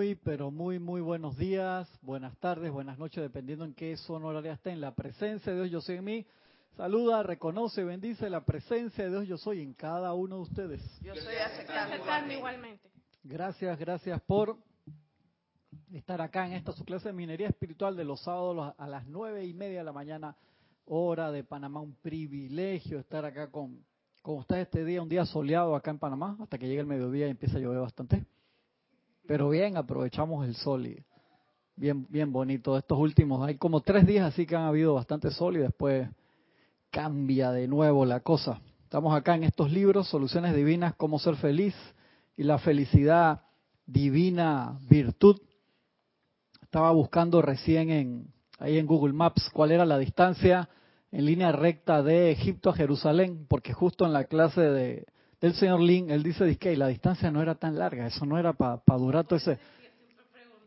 Muy, pero muy, muy buenos días, buenas tardes, buenas noches, dependiendo en qué zona horaria esté. En la presencia de Dios, yo soy en mí. Saluda, reconoce, bendice la presencia de Dios, yo soy en cada uno de ustedes. Yo soy aceptando, igualmente. Gracias, gracias por estar acá en esta su clase de minería espiritual de los sábados a las nueve y media de la mañana, hora de Panamá. Un privilegio estar acá con, con ustedes este día, un día soleado acá en Panamá, hasta que llegue el mediodía y empieza a llover bastante. Pero bien, aprovechamos el sol y bien, bien bonito. Estos últimos, hay como tres días así que han habido bastante sol y después cambia de nuevo la cosa. Estamos acá en estos libros, Soluciones Divinas, Cómo Ser Feliz y la Felicidad Divina Virtud. Estaba buscando recién en, ahí en Google Maps cuál era la distancia en línea recta de Egipto a Jerusalén, porque justo en la clase de, del señor Lin, él dice que la distancia no era tan larga, eso no era para durar todo ese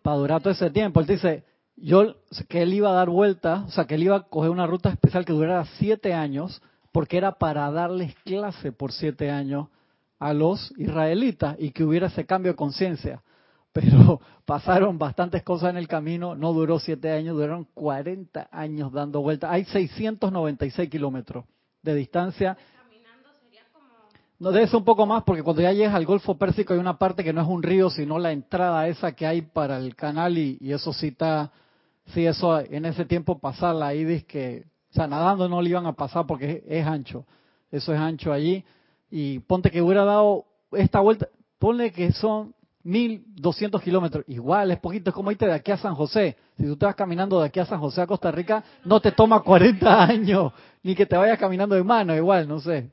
para durar todo ese tiempo. Él dice, yo que él iba a dar vuelta, o sea, que él iba a coger una ruta especial que durara siete años, porque era para darles clase por siete años a los israelitas y que hubiera ese cambio de conciencia. Pero pasaron bastantes cosas en el camino, no duró siete años, duraron 40 años dando vuelta. Hay 696 kilómetros de distancia no, debe ser un poco más porque cuando ya llegas al Golfo Pérsico hay una parte que no es un río, sino la entrada esa que hay para el canal y, eso sí está, sí, eso en ese tiempo pasarla ahí, dice que, o sea, nadando no le iban a pasar porque es, ancho, eso es ancho allí. Y ponte que hubiera dado esta vuelta, ponle que son 1200 kilómetros, igual es poquito, es como irte de aquí a San José. Si tú te vas caminando de aquí a San José a Costa Rica, no te toma 40 años, ni que te vayas caminando de mano, igual, no sé.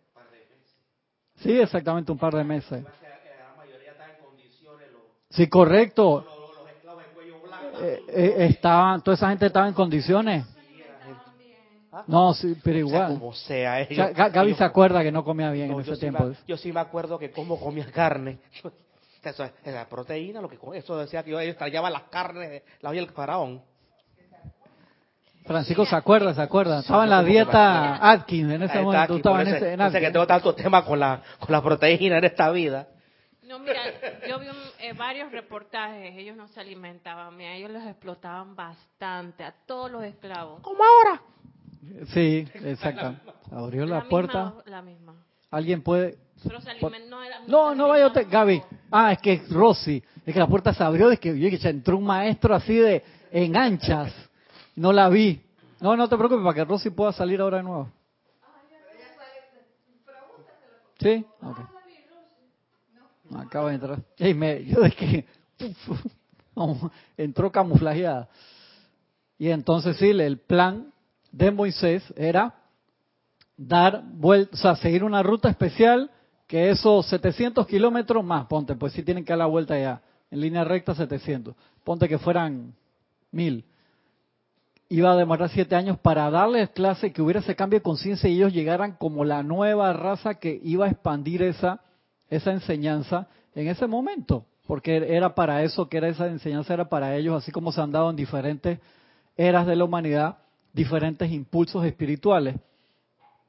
Sí, exactamente un par de meses. Sí, correcto. Eh, eh, estaban, toda esa gente estaba en condiciones. No, sí, pero igual. como sea, Gaby se acuerda que no comía bien en ese tiempo. yo sí me acuerdo que como comía carne. Eso es la proteína, lo que eso decía que yo extrañaba las carnes, la olla del faraón. Francisco se acuerda, se acuerda. Estaba en la dieta Atkins en ese momento. Estaba en ese, en que tengo tantos temas con la, con la proteína en esta vida. No, mira, yo vi eh, varios reportajes, ellos no se alimentaban, mira, ellos los explotaban bastante, a todos los esclavos. Como ahora. Sí, exacto. Abrió la, puerta. la misma. ¿Alguien puede...? Pero se alimentó, no, no, vaya usted, Gaby. Ah, es que Rosy, es que la puerta se abrió, es que, que entró un maestro así de en anchas. No la vi. No, no te preocupes, para que Rosy pueda salir ahora de nuevo. ¿Sí? Acaba de entrar. yo es que entró camuflajeada. Y entonces sí, el plan de Moisés era dar vuelta, o sea, seguir una ruta especial que esos 700 kilómetros más, ponte, pues sí tienen que dar la vuelta ya, en línea recta 700, ponte que fueran mil iba a demorar siete años para darles clase, que hubiera ese cambio de conciencia y ellos llegaran como la nueva raza que iba a expandir esa, esa enseñanza en ese momento, porque era para eso que era esa enseñanza, era para ellos, así como se han dado en diferentes eras de la humanidad, diferentes impulsos espirituales,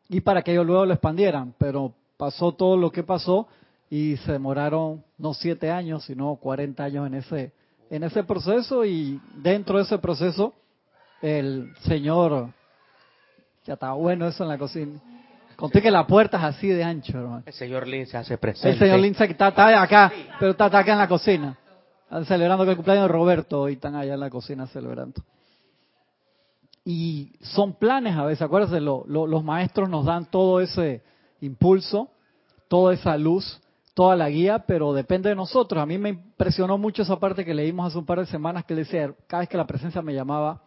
y para que ellos luego lo expandieran, pero pasó todo lo que pasó y se demoraron no siete años, sino 40 años en ese, en ese proceso y dentro de ese proceso el señor, ya está bueno eso en la cocina. Conté que la puerta es así de ancho, hermano. El señor Lin se hace presente. El señor Lin está, está acá, pero está, acá en la cocina. Están celebrando que el cumpleaños de Roberto y están allá en la cocina celebrando. Y son planes a veces, acuérdense, los maestros nos dan todo ese impulso, toda esa luz, toda la guía, pero depende de nosotros. A mí me impresionó mucho esa parte que leímos hace un par de semanas que decía, cada vez que la presencia me llamaba,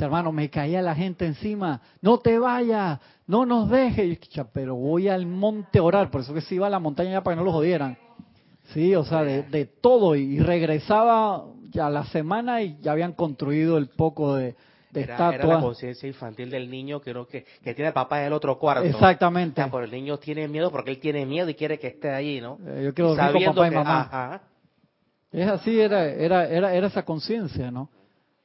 hermano, me caía la gente encima, no te vayas, no nos dejes. pero voy al monte a orar, por eso que se iba a la montaña ya para que no lo jodieran. Sí, o sea, de, todo. Y regresaba ya la semana y ya habían construido el poco de, de era, Era la conciencia infantil del niño que, que, que tiene papá en el otro cuarto. Exactamente. O el niño tiene miedo porque él tiene miedo y quiere que esté allí, ¿no? Eh, yo quiero Sabiendo papá y mamá. Es así, era, era, era, era esa conciencia, ¿no?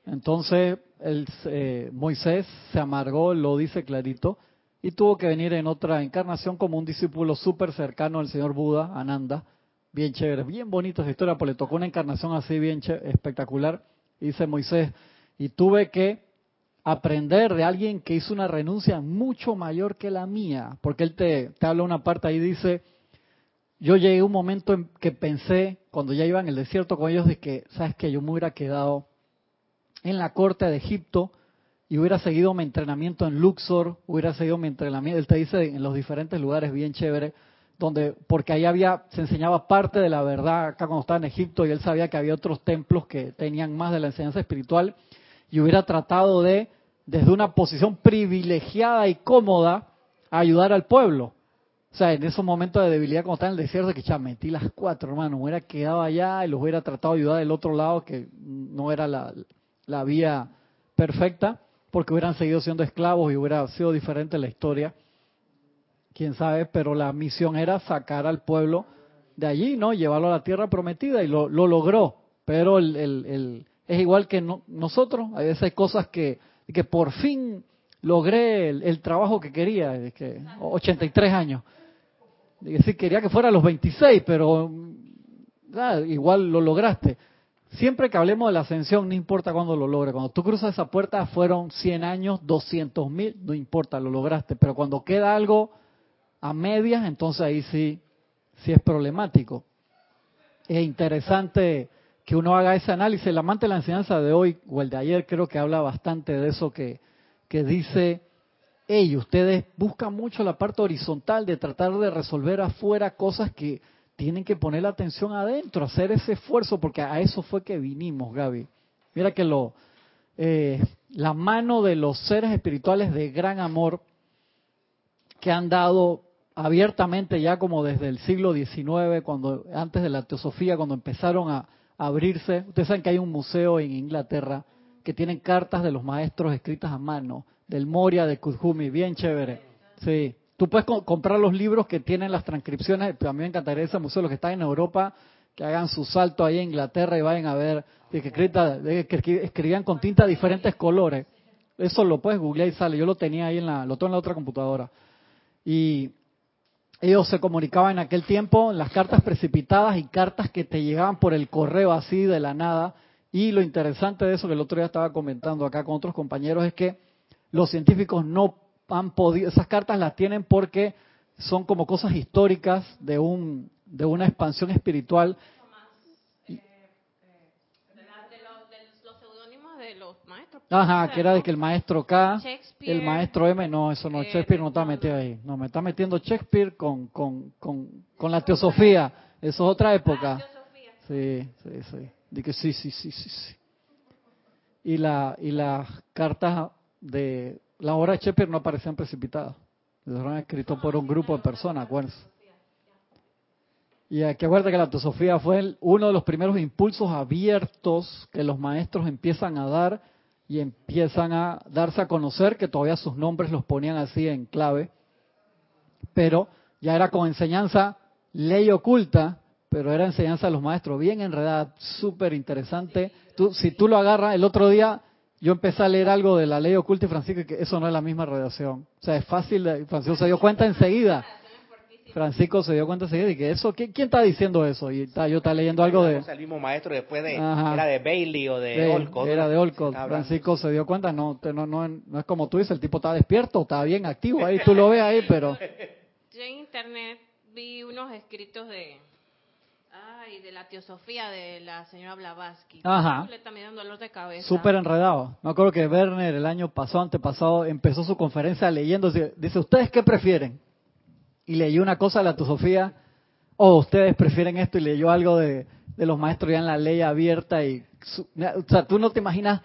Entonces, el, Moisés se amargó, lo dice clarito, y tuvo que venir en otra encarnación como un discípulo súper cercano al señor Buda, Ananda, bien chévere, bien bonita esa historia, porque le tocó una encarnación así bien espectacular. Dice Moisés, y tuve que aprender de alguien que hizo una renuncia mucho mayor que la mía, porque él te, te habla una parte ahí, dice, yo llegué a un momento en que pensé, cuando ya iba en el desierto con ellos, de que, ¿sabes que Yo me hubiera quedado en la corte de Egipto y hubiera seguido mi entrenamiento en Luxor, hubiera seguido mi entrenamiento, él te dice en los diferentes lugares bien chévere, donde, porque ahí había, se enseñaba parte de la verdad acá cuando estaba en Egipto y él sabía que había otros templos que tenían más de la enseñanza espiritual y hubiera tratado de desde una posición privilegiada y cómoda ayudar al pueblo. O sea, en esos momentos de debilidad como está en el desierto, que ya metí las cuatro, hermano, hubiera quedado allá y los hubiera tratado de ayudar del otro lado, que no era la, la vía perfecta, porque hubieran seguido siendo esclavos y hubiera sido diferente la historia. Quién sabe, pero la misión era sacar al pueblo de allí, ¿no? Llevarlo a la tierra prometida y lo, lo logró. Pero el, el, es igual que nosotros, hay veces cosas que que por fin logré el, trabajo que quería, de que 83 años. Sí, quería que fuera a los 26, pero igual lo lograste. Siempre que hablemos de la ascensión, no importa cuándo lo logre. Cuando tú cruzas esa puerta, fueron 100 años, 200 mil, no importa, lo lograste. Pero cuando queda algo a medias, entonces ahí sí, sí es problemático. Es interesante que uno haga ese análisis. El amante de la enseñanza de hoy o el de ayer creo que habla bastante de eso que, que dice, hey, ustedes buscan mucho la parte horizontal de tratar de resolver afuera cosas que tienen que poner la atención adentro, hacer ese esfuerzo, porque a eso fue que vinimos, Gaby. Mira que lo, eh, la mano de los seres espirituales de gran amor que han dado abiertamente ya como desde el siglo XIX, cuando antes de la teosofía, cuando empezaron a, abrirse. Ustedes saben que hay un museo en Inglaterra que tiene cartas de los maestros escritas a mano, del Moria, de Kudjumi, bien chévere. Sí. Tú puedes comprar los libros que tienen las transcripciones, a mí me encantaría ese museo, los que están en Europa, que hagan su salto ahí en Inglaterra y vayan a ver que escribían con tinta de diferentes colores. Eso lo puedes googlear y sale. Yo lo tenía ahí en la, lo tengo en la otra computadora. Y ellos se comunicaban en aquel tiempo las cartas precipitadas y cartas que te llegaban por el correo así de la nada. Y lo interesante de eso que el otro día estaba comentando acá con otros compañeros es que los científicos no han podido, esas cartas las tienen porque son como cosas históricas de un de una expansión espiritual Ajá, que era de que el maestro K, el maestro M, no, eso no, Shakespeare no está metido ahí. No, me está metiendo Shakespeare con, con, con, con la teosofía. Eso es otra época. Sí, sí, sí. Dije sí, sí, sí, sí, sí. Y, la, y las cartas de la obra de Shakespeare no aparecían precipitadas. Fueron escritos por un grupo de personas, acuérdense. Y hay que acuérdate que la teosofía fue uno de los primeros impulsos abiertos que los maestros empiezan a dar y empiezan a darse a conocer que todavía sus nombres los ponían así en clave, pero ya era con enseñanza ley oculta, pero era enseñanza de los maestros, bien enredada, súper interesante. Tú, si tú lo agarras, el otro día yo empecé a leer algo de la ley oculta y Francisco, que eso no es la misma redacción. O sea, es fácil, Francisco se dio cuenta enseguida. Francisco se dio cuenta enseguida y que eso, ¿quién, está diciendo eso? Y está, yo estaba leyendo algo de... el mismo maestro después de... Era de Bailey o de, Olcott. Era de Olcott. Francisco se dio cuenta, no, no, no, no es como tú dices, el tipo está despierto, está bien activo ahí, tú lo ves ahí, pero... Yo en internet vi unos escritos de... Ay, de la teosofía de la señora Blavatsky. Ajá. Le está dando dolor de cabeza. Súper enredado. Me acuerdo que Werner el año pasado, antepasado, empezó su conferencia leyendo. Dice, ¿ustedes qué prefieren? y leyó una cosa de la Sofía, o ustedes prefieren esto y leyó algo de, de los maestros ya en la ley abierta y o sea, tú no te imaginas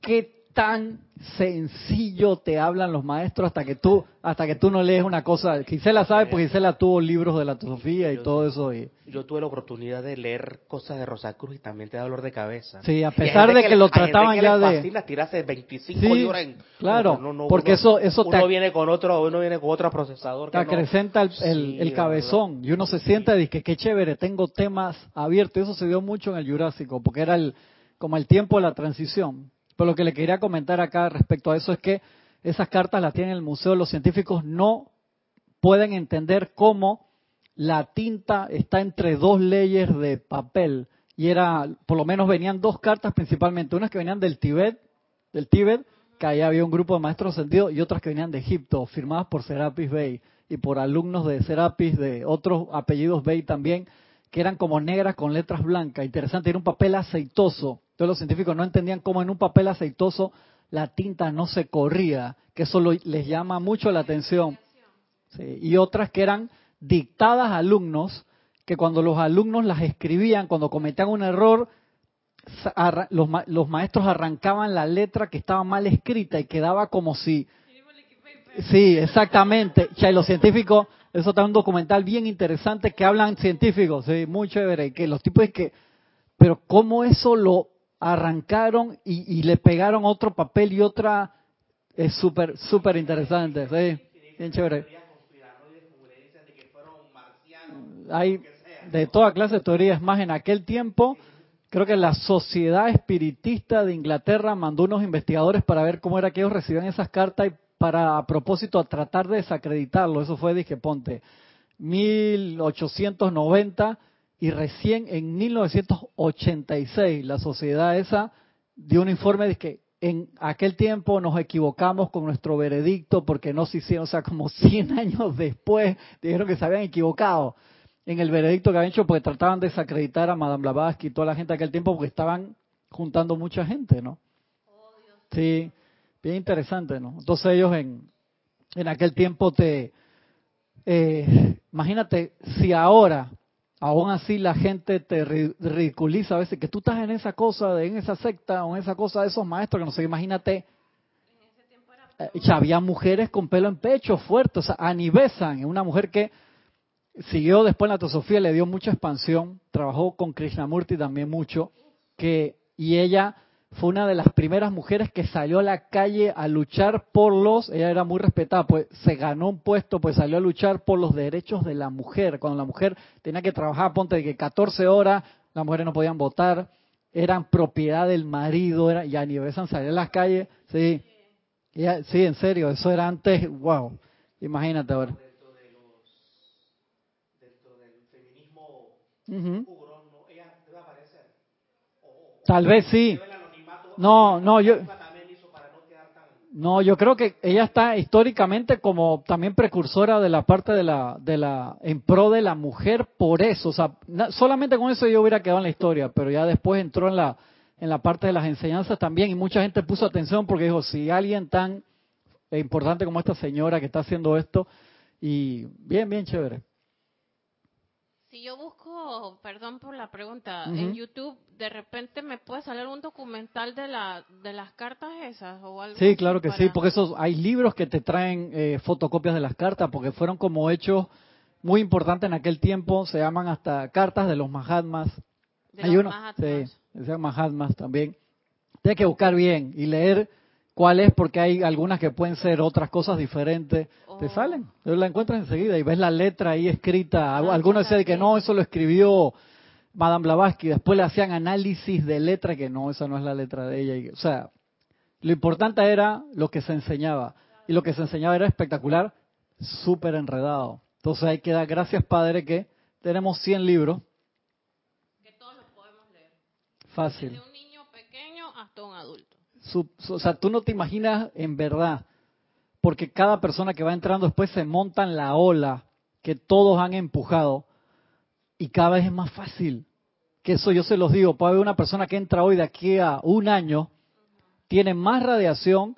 qué tan sencillo te hablan los maestros hasta que tú hasta que tú no lees una cosa. Gisela sabe porque Gisela tuvo libros de la Sofía y todo eso. Y... Yo tuve la oportunidad de leer cosas de Rosacruz y también te da dolor de cabeza. Sí, a pesar de que, lo trataban ya de... tirarse 25 sí, en... Claro, porque eso, eso uno viene con otro, uno viene con otro procesador. te acrecenta el, el, cabezón y uno se siente y dice que qué chévere, tengo temas abiertos. Eso se dio mucho en el Jurásico porque era el como el tiempo de la transición pero lo que le quería comentar acá respecto a eso es que esas cartas las tienen el Museo, los científicos no pueden entender cómo la tinta está entre dos leyes de papel y era, por lo menos venían dos cartas principalmente, unas que venían del Tíbet, del Tíbet, que ahí había un grupo de maestros sentidos, y otras que venían de Egipto, firmadas por Serapis Bey y por alumnos de Serapis de otros apellidos Bey también, que eran como negras con letras blancas. Interesante, era un papel aceitoso. Entonces los científicos no entendían cómo en un papel aceitoso la tinta no se corría, que eso les llama mucho la atención. y otras que eran dictadas a alumnos, que cuando los alumnos las escribían, cuando cometían un error, los, maestros arrancaban la letra que estaba mal escrita y quedaba como si... Sí, exactamente. Y los científicos, eso está un documental bien interesante que hablan científicos, sí, muy chévere, que los tipos es que, pero cómo eso lo arrancaron y, y le pegaron otro papel y otra, es súper, súper interesante, sí, bien chévere. Hay de toda clase de teorías, más en aquel tiempo, creo que la Sociedad Espiritista de Inglaterra mandó unos investigadores para ver cómo era que ellos recibían esas cartas y para a propósito a tratar de desacreditarlo. Eso fue, dije, ponte, 1890 y recién en 1986 la sociedad esa dio un informe de que en aquel tiempo nos equivocamos con nuestro veredicto porque no se hicieron, o sea, como 100 años después dijeron que se habían equivocado en el veredicto que habían hecho porque trataban de desacreditar a Madame Blavatsky y toda la gente de aquel tiempo porque estaban juntando mucha gente, ¿no? Sí, bien interesante, ¿no? Entonces ellos en, en aquel tiempo te... Eh, imagínate si ahora aún así la gente te ridiculiza a veces que tú estás en esa cosa, de, en esa secta o en esa cosa de esos maestros que no sé, imagínate. Eh, ya había mujeres con pelo en pecho fuerte, o sea, Anibesan, una mujer que siguió después en la teosofía, le dio mucha expansión, trabajó con Krishnamurti también mucho, que, y ella fue una de las primeras mujeres que salió a la calle a luchar por los, ella era muy respetada, pues se ganó un puesto, pues salió a luchar por los derechos de la mujer, cuando la mujer tenía que trabajar, ponte de que 14 horas, las mujeres no podían votar, eran propiedad del marido, era, y a Besan salió a las calles, sí, sí, en serio, eso era antes, wow, imagínate ahora. Tal vez sí. No, no, yo. No, yo creo que ella está históricamente como también precursora de la parte de la, de la, en pro de la mujer por eso, o sea, solamente con eso yo hubiera quedado en la historia, pero ya después entró en la, en la parte de las enseñanzas también y mucha gente puso atención porque dijo, si alguien tan importante como esta señora que está haciendo esto, y bien, bien chévere. Si yo busco, perdón por la pregunta, en YouTube, de repente me puede salir un documental de la de las cartas esas o algo. Sí, claro que sí, porque esos hay libros que te traen eh, fotocopias de las cartas porque fueron como hechos muy importantes en aquel tiempo, se llaman hasta cartas de los Mahatmas. hay uno, sí, se llaman Mahatmas también. Tienes que buscar bien y leer cuál es porque hay algunas que pueden ser otras cosas diferentes te salen. La encuentras enseguida y ves la letra ahí escrita. Ah, Algunos decían que no, eso lo escribió Madame Blavatsky. Después le hacían análisis de letra que no, esa no es la letra de ella. o sea, lo importante era lo que se enseñaba. Y lo que se enseñaba era espectacular, súper enredado. Entonces hay que dar gracias, Padre, que tenemos 100 libros. Que todos los podemos leer. Fácil. Desde un niño pequeño hasta un adulto. O sea, tú no te imaginas en verdad porque cada persona que va entrando después se monta en la ola que todos han empujado y cada vez es más fácil. Que eso yo se los digo, puede haber una persona que entra hoy de aquí a un año, tiene más radiación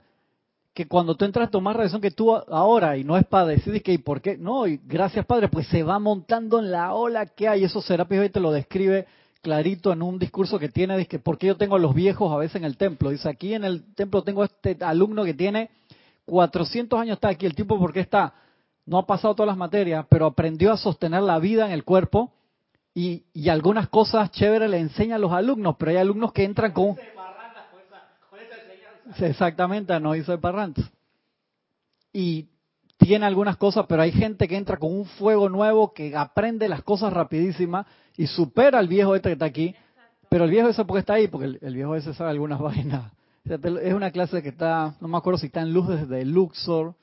que cuando tú entras más radiación que tú ahora, y no es para decir que, ¿y por qué? No, y gracias Padre, pues se va montando en la ola que hay, eso Serapis hoy te lo describe clarito en un discurso que tiene, dice, ¿por qué yo tengo a los viejos a veces en el templo? Dice, aquí en el templo tengo este alumno que tiene 400 años está aquí, el tipo porque está, no ha pasado todas las materias, pero aprendió a sostener la vida en el cuerpo y, algunas cosas chéveres le enseña a los alumnos, pero hay alumnos que entran con... Exactamente, no hizo de parrantes. Y tiene algunas cosas, pero hay gente que entra con un fuego nuevo, que aprende las cosas rapidísimas y supera al viejo este que está aquí. Pero el viejo ese porque está ahí, porque el viejo ese sabe algunas vainas es una clase que está, no me acuerdo si está en luz desde Luxor,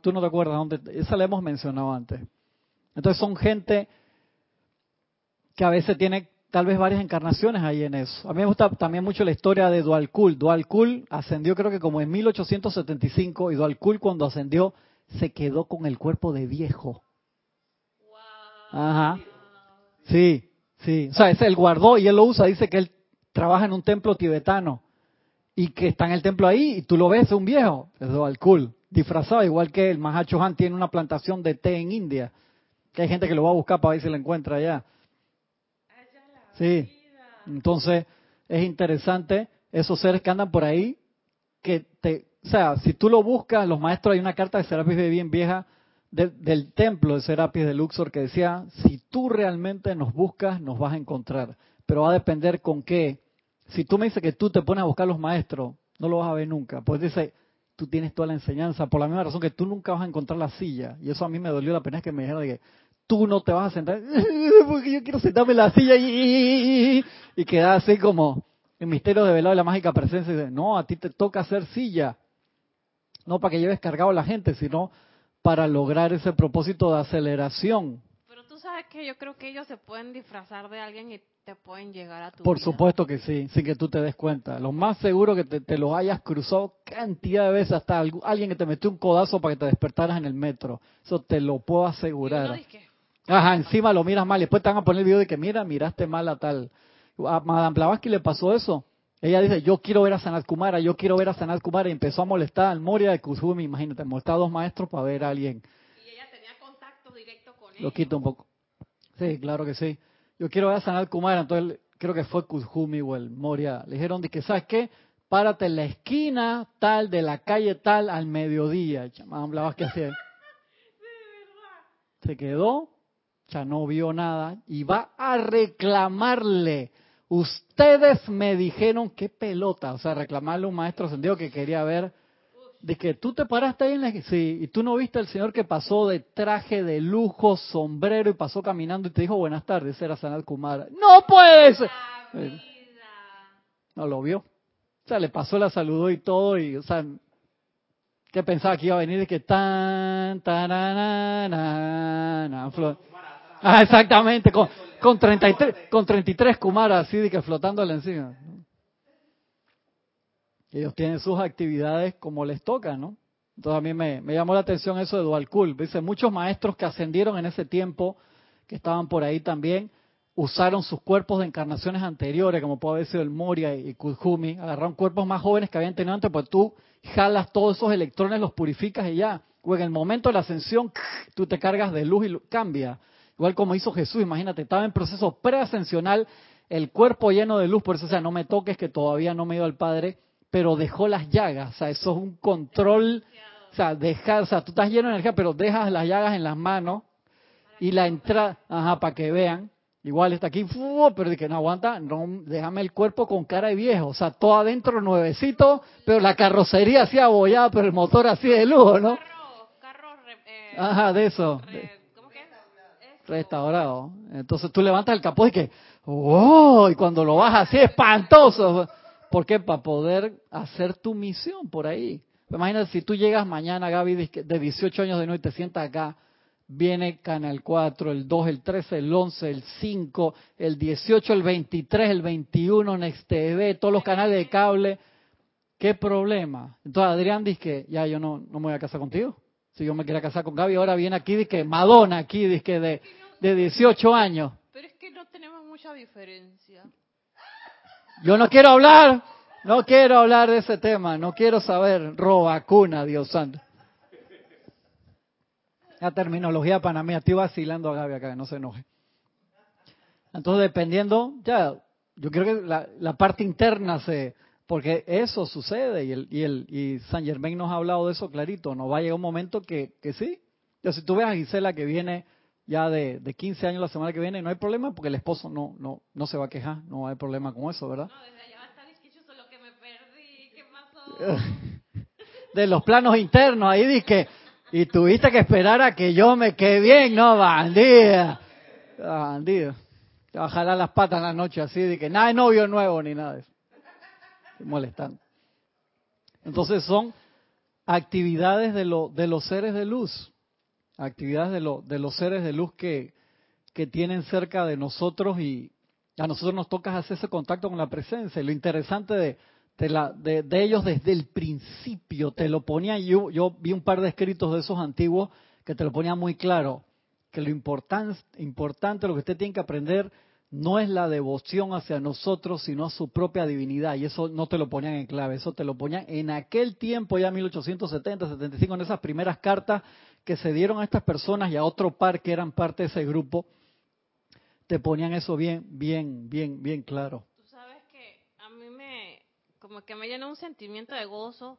tú no te acuerdas dónde, esa la hemos mencionado antes. Entonces son gente que a veces tiene tal vez varias encarnaciones ahí en eso. A mí me gusta también mucho la historia de Dualkul. Dualkul ascendió creo que como en 1875 y Dualkul cuando ascendió se quedó con el cuerpo de viejo. Ajá. Sí, sí. O sea, ese él guardó y él lo usa. Dice que él trabaja en un templo tibetano y que está en el templo ahí y tú lo ves, es un viejo. Es Dualkul. Disfrazado, igual que el Mahacho Han tiene una plantación de té en India. Que hay gente que lo va a buscar para ver si lo encuentra allá. Sí. Entonces, es interesante esos seres que andan por ahí, que te, o sea, si tú lo buscas, los maestros, hay una carta de Serapis bien vieja del templo de Serapis de Luxor que decía, si tú realmente nos buscas, nos vas a encontrar. Pero va a depender con qué. Si tú me dices que tú te pones a buscar los maestros, no lo vas a ver nunca. Pues dice, tú tienes toda la enseñanza, por la misma razón que tú nunca vas a encontrar la silla. Y eso a mí me dolió la pena que me dijeron que tú no te vas a sentar, porque yo quiero sentarme en la silla y, y queda así como el misterio de velado de la mágica presencia. dice, no, a ti te toca hacer silla. No para que lleves cargado a la gente, sino para lograr ese propósito de aceleración. Pero tú sabes que yo creo que ellos se pueden disfrazar de alguien y te pueden llegar a tu Por supuesto que sí, sin que tú te des cuenta. Lo más seguro que te, te los hayas cruzado cantidad de veces, hasta alguien que te metió un codazo para que te despertaras en el metro. Eso te lo puedo asegurar. Ajá, encima lo miras mal. Y después te van a poner el video de que, mira, miraste mal a tal. A Madame Blavatsky le pasó eso. Ella dice, yo quiero ver a Sanat Kumara, yo quiero ver a Sanat Kumara. Y empezó a molestar al Moria de Kuzumi, imagínate, molestar a dos maestros para ver a alguien. Y ella tenía contacto directo con él. Lo quito un poco. Sí, claro que sí. Yo quiero ver a Sanat Kumara, entonces creo que fue Kuzumi o el Moria. Le dijeron, que, ¿sabes qué? Párate en la esquina tal de la calle tal al mediodía. Madame Blavatsky hacía. Se quedó ya no vio nada y va a reclamarle. Ustedes me dijeron qué pelota, o sea, reclamarle a un maestro sentido que quería ver de que tú te paraste ahí en la sí, y tú no viste al señor que pasó de traje de lujo, sombrero y pasó caminando y te dijo buenas tardes, era Sanat Kumara. No puedes. Eh, no lo vio. O sea, le pasó, la saludó y todo y, o sea, ¿qué pensaba que iba a venir de que tan, tan, Ah, exactamente, con, con 33, con 33 kumaras así de que flotándole encima. Ellos tienen sus actividades como les toca, ¿no? Entonces a mí me, llamó la atención eso de Dual Cool. Dice, muchos maestros que ascendieron en ese tiempo, que estaban por ahí también, usaron sus cuerpos de encarnaciones anteriores, como puede haber sido el Moria y Kujumi, agarraron cuerpos más jóvenes que habían tenido antes, pues tú jalas todos esos electrones, los purificas y ya. O en el momento de la ascensión, tú te cargas de luz y cambia. Igual como hizo Jesús, imagínate, estaba en proceso preascensional, el cuerpo lleno de luz, por eso, o sea, no me toques que todavía no me he ido al Padre, pero dejó las llagas, o sea, eso es un control, o sea, dejar, o sea, tú estás lleno de energía, pero dejas las llagas en las manos y la entrada, ajá, para que vean, igual está aquí, pero de que no aguanta, no, déjame el cuerpo con cara de viejo, o sea, todo adentro nuevecito, pero la carrocería así abollada, pero el motor así de lujo, ¿no? Carro, eh, ajá, de eso restaurado. Entonces tú levantas el capó y que, ¡oh! Y cuando lo bajas así, espantoso. ¿Por qué? Para poder hacer tu misión por ahí. Imagínate si tú llegas mañana, Gaby, de 18 años de nuevo y te sientas acá, viene Canal 4, el 2, el 13, el 11, el 5, el 18, el 23, el 21, Next TV, todos los canales de cable. ¿Qué problema? Entonces Adrián dice que ya yo no, no me voy a casar contigo. Si yo me quería casar con Gaby, ahora viene aquí, dice que Madonna, aquí, dice que de, de 18 años. Pero es que no tenemos mucha diferencia. Yo no quiero hablar, no quiero hablar de ese tema, no quiero saber robacuna, Dios santo. La terminología panameña, estoy vacilando a Gaby acá, que no se enoje. Entonces, dependiendo, ya, yo creo que la, la parte interna se, porque eso sucede y, el, y, el, y San Germain nos ha hablado de eso clarito. No va a llegar un momento que, que sí. Ya si tú ves a Gisela que viene ya de, de 15 años la semana que viene, no hay problema porque el esposo no no no se va a quejar, no hay problema con eso, ¿verdad? No, desde allá va a estar lo que me perdí, ¿qué pasó? de los planos internos, ahí dije, y tuviste que esperar a que yo me quede bien, no, bandida. Bandida. Te jalar las patas en la noche así, de que nada de novio nuevo ni nada de eso molestando. Entonces son actividades de, lo, de los seres de luz. Actividades de, lo, de los seres de luz que, que tienen cerca de nosotros y a nosotros nos toca hacer ese contacto con la presencia. Y lo interesante de, de, la, de, ellos desde el principio, te lo ponía, yo, yo vi un par de escritos de esos antiguos que te lo ponía muy claro, que lo importante, importante, lo que usted tiene que aprender no es la devoción hacia nosotros, sino a su propia divinidad. Y eso no te lo ponían en clave, eso te lo ponían en aquel tiempo, ya 1870, 75, en esas primeras cartas que se dieron a estas personas y a otro par que eran parte de ese grupo, te ponían eso bien, bien, bien, bien claro. Tú sabes que a mí me, como que me llena un sentimiento de gozo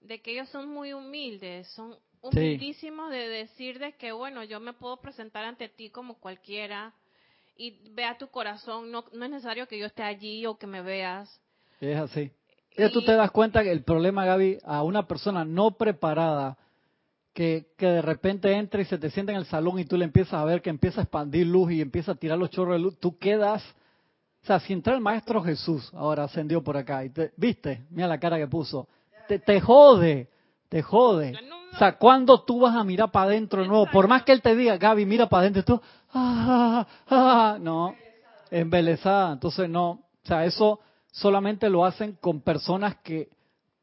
de que ellos son muy humildes, son humildísimos de decir de que, bueno, yo me puedo presentar ante ti como cualquiera, y vea tu corazón. No, no es necesario que yo esté allí o que me veas. Es así. Y tú te das cuenta que el problema, Gaby, a una persona no preparada, que, que de repente entra y se te sienta en el salón y tú le empiezas a ver que empieza a expandir luz y empieza a tirar los chorros de luz, tú quedas... O sea, si entra el Maestro Jesús, ahora ascendió por acá, y te, ¿viste? Mira la cara que puso. Te, te jode, te jode. O sea, ¿cuándo tú vas a mirar para adentro de nuevo? Por más que él te diga, Gaby, mira para adentro, tú, ah, ah, no, embelesada. Entonces, no, o sea, eso solamente lo hacen con personas que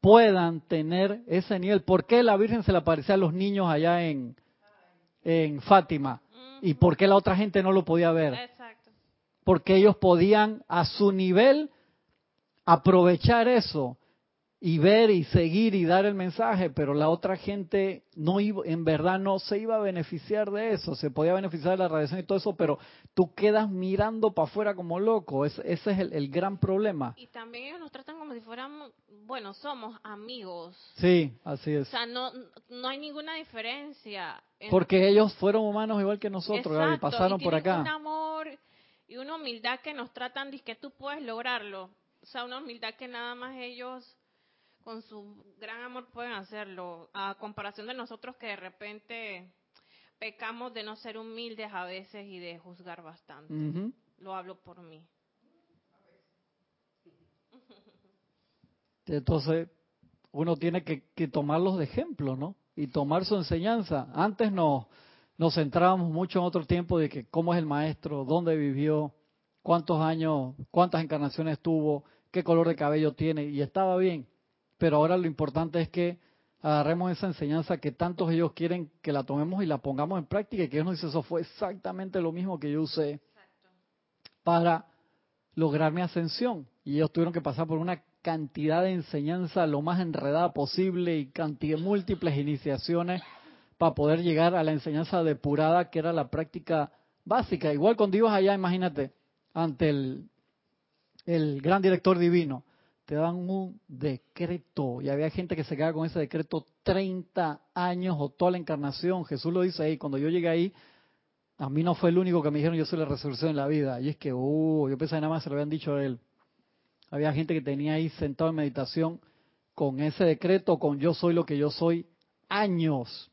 puedan tener ese nivel. ¿Por qué la Virgen se le aparecía a los niños allá en, en Fátima? ¿Y por qué la otra gente no lo podía ver? Exacto. Porque ellos podían a su nivel aprovechar eso y ver y seguir y dar el mensaje, pero la otra gente no iba, en verdad no se iba a beneficiar de eso, se podía beneficiar de la radiación y todo eso, pero tú quedas mirando para afuera como loco, ese es el, gran problema. Y también ellos nos tratan como si fuéramos, bueno, somos amigos. Sí, así es. O sea, no, no hay ninguna diferencia. Porque ellos fueron humanos igual que nosotros, y pasaron por acá. un amor y una humildad que nos tratan de que tú puedes lograrlo. O sea, una humildad que nada más ellos con su gran amor pueden hacerlo, a comparación de nosotros que de repente pecamos de no ser humildes a veces y de juzgar bastante. Lo hablo por mí. Entonces, uno tiene que, que, tomarlos de ejemplo, ¿no? Y tomar su enseñanza. Antes nos, nos centrábamos mucho en otro tiempo de que cómo es el maestro, dónde vivió, cuántos años, cuántas encarnaciones tuvo, qué color de cabello tiene, y estaba bien pero ahora lo importante es que agarremos esa enseñanza que tantos ellos quieren que la tomemos y la pongamos en práctica y que ellos nos dicen, eso fue exactamente lo mismo que yo usé para lograr mi ascensión. Y ellos tuvieron que pasar por una cantidad de enseñanza lo más enredada posible y cantidad múltiples iniciaciones para poder llegar a la enseñanza depurada que era la práctica básica. Igual cuando ibas allá, imagínate, ante el, el gran director divino, te dan un decreto y había gente que se queda con ese decreto 30 años o toda la encarnación. Jesús lo dice ahí, cuando yo llegué ahí, a mí no fue el único que me dijeron yo soy la resurrección en la vida. Y es que, uh, yo pensaba que nada más se lo habían dicho a él. Había gente que tenía ahí sentado en meditación con ese decreto, con yo soy lo que yo soy, años.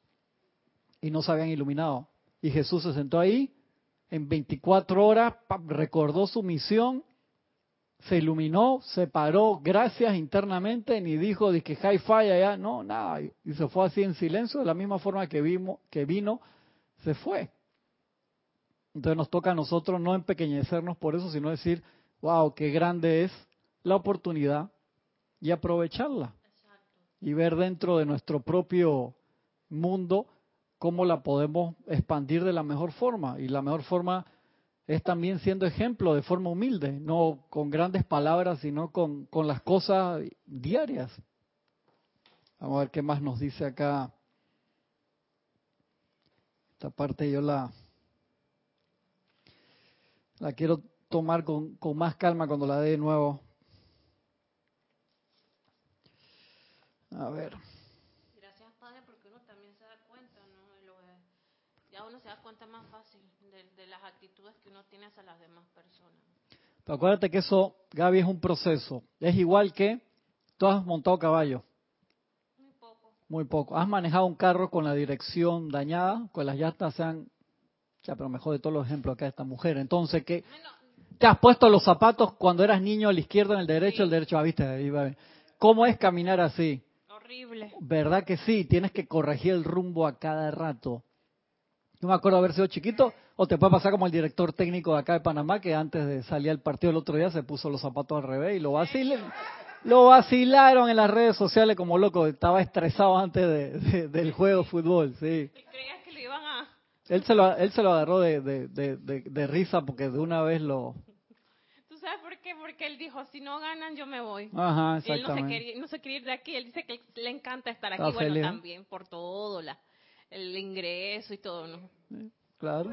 Y no se habían iluminado. Y Jesús se sentó ahí, en 24 horas, recordó su misión se iluminó, se paró, gracias internamente, ni dijo de que hi-fi allá, no, nada, y se fue así en silencio, de la misma forma que, vimos, que vino, se fue. Entonces nos toca a nosotros no empequeñecernos por eso, sino decir, wow, qué grande es la oportunidad y aprovecharla. Y ver dentro de nuestro propio mundo cómo la podemos expandir de la mejor forma. Y la mejor forma es también siendo ejemplo de forma humilde, no con grandes palabras, sino con, con las cosas diarias. Vamos a ver qué más nos dice acá. Esta parte yo la, la quiero tomar con, con más calma cuando la dé de nuevo. A ver. Gracias, Padre, porque uno también se da cuenta, ¿no? Ya uno se da cuenta más fácil de, las actitudes que uno tiene hacia las demás personas. Pero acuérdate que eso, Gaby, es un proceso. Es igual que tú has montado caballo. Muy poco. Muy poco. Has manejado un carro con la dirección dañada, con las llantas sean... Ya, pero mejor de todos los ejemplos acá esta mujer. Entonces, ¿qué? ¿Te has puesto los zapatos cuando eras niño a la izquierda, en el derecho, el derecho? Ah, viste, ¿Cómo es caminar así? Horrible. ¿Verdad que sí? Tienes que corregir el rumbo a cada rato Yo me acuerdo haber sido chiquito, o te puede pasar como el director técnico de acá de Panamá, que antes de salir al partido el otro día se puso los zapatos al revés y lo vacilaron, lo vacilaron en las redes sociales como loco. Estaba estresado antes de, del juego de fútbol, sí. ¿Creías que lo iban a...? Él se lo, él se lo agarró de, risa porque de una vez lo... ¿Tú sabes por qué? Porque él dijo, si no ganan, yo me voy. Ajá, Él no se, exactamente. quería, no se quería ir de aquí. Él dice que le encanta estar aquí. Está bueno, feliz. también por todo, la, el ingreso y todo, ¿no? Claro.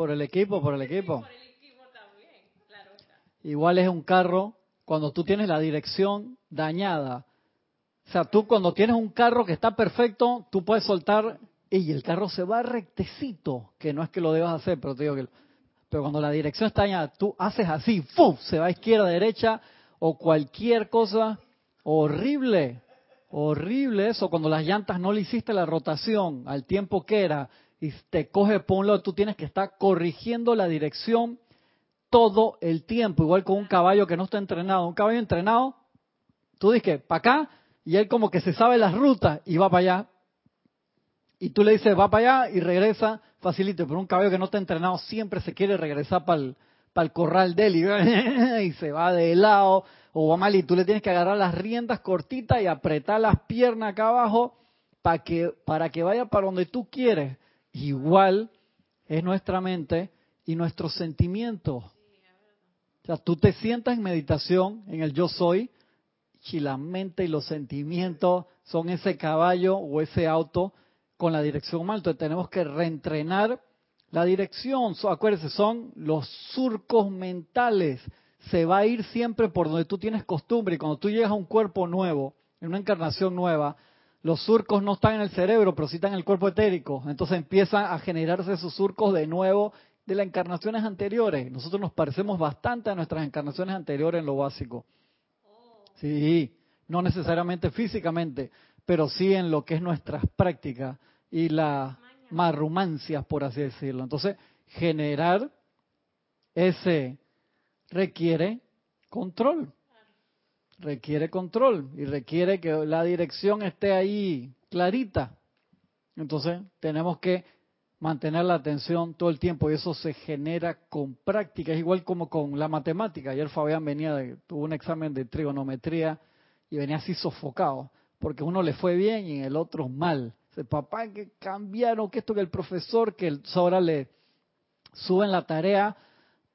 Por el equipo, por el equipo. Por el equipo también, claro está. Igual es un carro cuando tú tienes la dirección dañada. O sea, tú cuando tienes un carro que está perfecto, tú puedes soltar y el carro se va rectecito, que no es que lo debas hacer, pero te digo que... Pero cuando la dirección está dañada, tú haces así, ¡fum! Se va a izquierda, derecha o cualquier cosa horrible. Horrible eso, cuando las llantas no le hiciste la rotación al tiempo que era y te coge por un lado, tú tienes que estar corrigiendo la dirección todo el tiempo, igual con un caballo que no está entrenado. Un caballo entrenado, tú dices para acá, y él como que se sabe las rutas y va para allá. Y tú le dices, va para allá y regresa facilito. Pero un caballo que no está entrenado siempre se quiere regresar para el, corral de él y, y se va de lado o va mal y tú le tienes que agarrar las riendas cortitas y apretar las piernas acá abajo para que, para que vaya para donde tú quieres. Igual es nuestra mente y nuestros sentimientos. O sea, tú te sientas en meditación, en el yo soy, y la mente y los sentimientos son ese caballo o ese auto con la dirección mal. Entonces tenemos que reentrenar la dirección. Acuérdense, son los surcos mentales. Se va a ir siempre por donde tú tienes costumbre. Y cuando tú llegas a un cuerpo nuevo, en una encarnación nueva, los surcos no están en el cerebro, pero sí están en el cuerpo etérico. Entonces empiezan a generarse esos surcos de nuevo de las encarnaciones anteriores. Nosotros nos parecemos bastante a nuestras encarnaciones anteriores en lo básico. Sí, no necesariamente físicamente, pero sí en lo que es nuestras prácticas y las marrumancias, por así decirlo. Entonces, generar ese requiere control. Requiere control y requiere que la dirección esté ahí clarita. Entonces, tenemos que mantener la atención todo el tiempo y eso se genera con práctica, es igual como con la matemática. Ayer Fabián venía, de, tuvo un examen de trigonometría y venía así sofocado, porque uno le fue bien y el otro mal. Dice, papá, que cambiaron, que esto que el profesor, que ahora le suben la tarea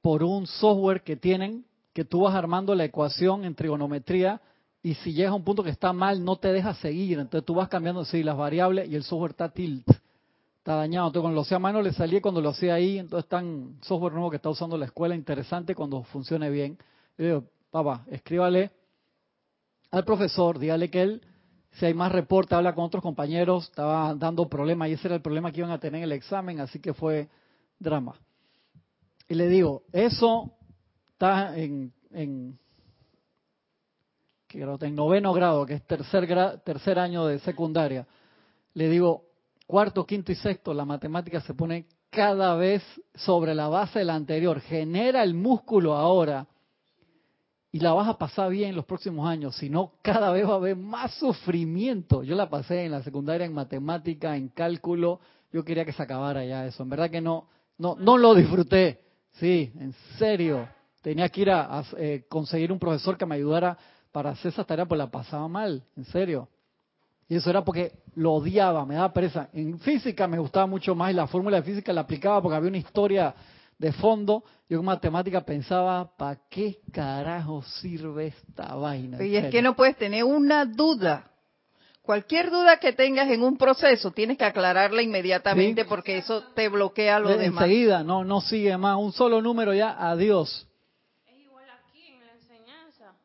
por un software que tienen, que tú vas armando la ecuación en trigonometría y si llegas a un punto que está mal, no te deja seguir. Entonces tú vas cambiando sí, las variables y el software está tilt está dañado. Entonces, cuando lo hacía a mano le salía cuando lo hacía ahí. Entonces, tan software nuevo que está usando la escuela, interesante cuando funcione bien. Yo digo, papá, escríbale al profesor, dígale que él, si hay más reporte, habla con otros compañeros, estaba dando problemas y ese era el problema que iban a tener en el examen, así que fue drama. Y le digo, eso está en, en, en noveno grado, que es tercer, gra, tercer año de secundaria. Le digo, cuarto, quinto y sexto, la matemática se pone cada vez sobre la base de la anterior. Genera el músculo ahora y la vas a pasar bien en los próximos años. Si no, cada vez va a haber más sufrimiento. Yo la pasé en la secundaria en matemática, en cálculo. Yo quería que se acabara ya eso. En verdad que no, no, no lo disfruté. Sí, en serio. Tenía que ir a, a eh, conseguir un profesor que me ayudara para hacer esa tarea, pues la pasaba mal, en serio. Y eso era porque lo odiaba, me daba pereza. En física me gustaba mucho más y la fórmula de física la aplicaba porque había una historia de fondo. Yo en matemática pensaba, ¿para qué carajo sirve esta vaina? Y es que no puedes tener una duda. Cualquier duda que tengas en un proceso, tienes que aclararla inmediatamente ¿Sí? porque eso te bloquea lo de, demás. Enseguida, no, no sigue más. Un solo número ya, adiós. Es igual aquí en la enseñanza.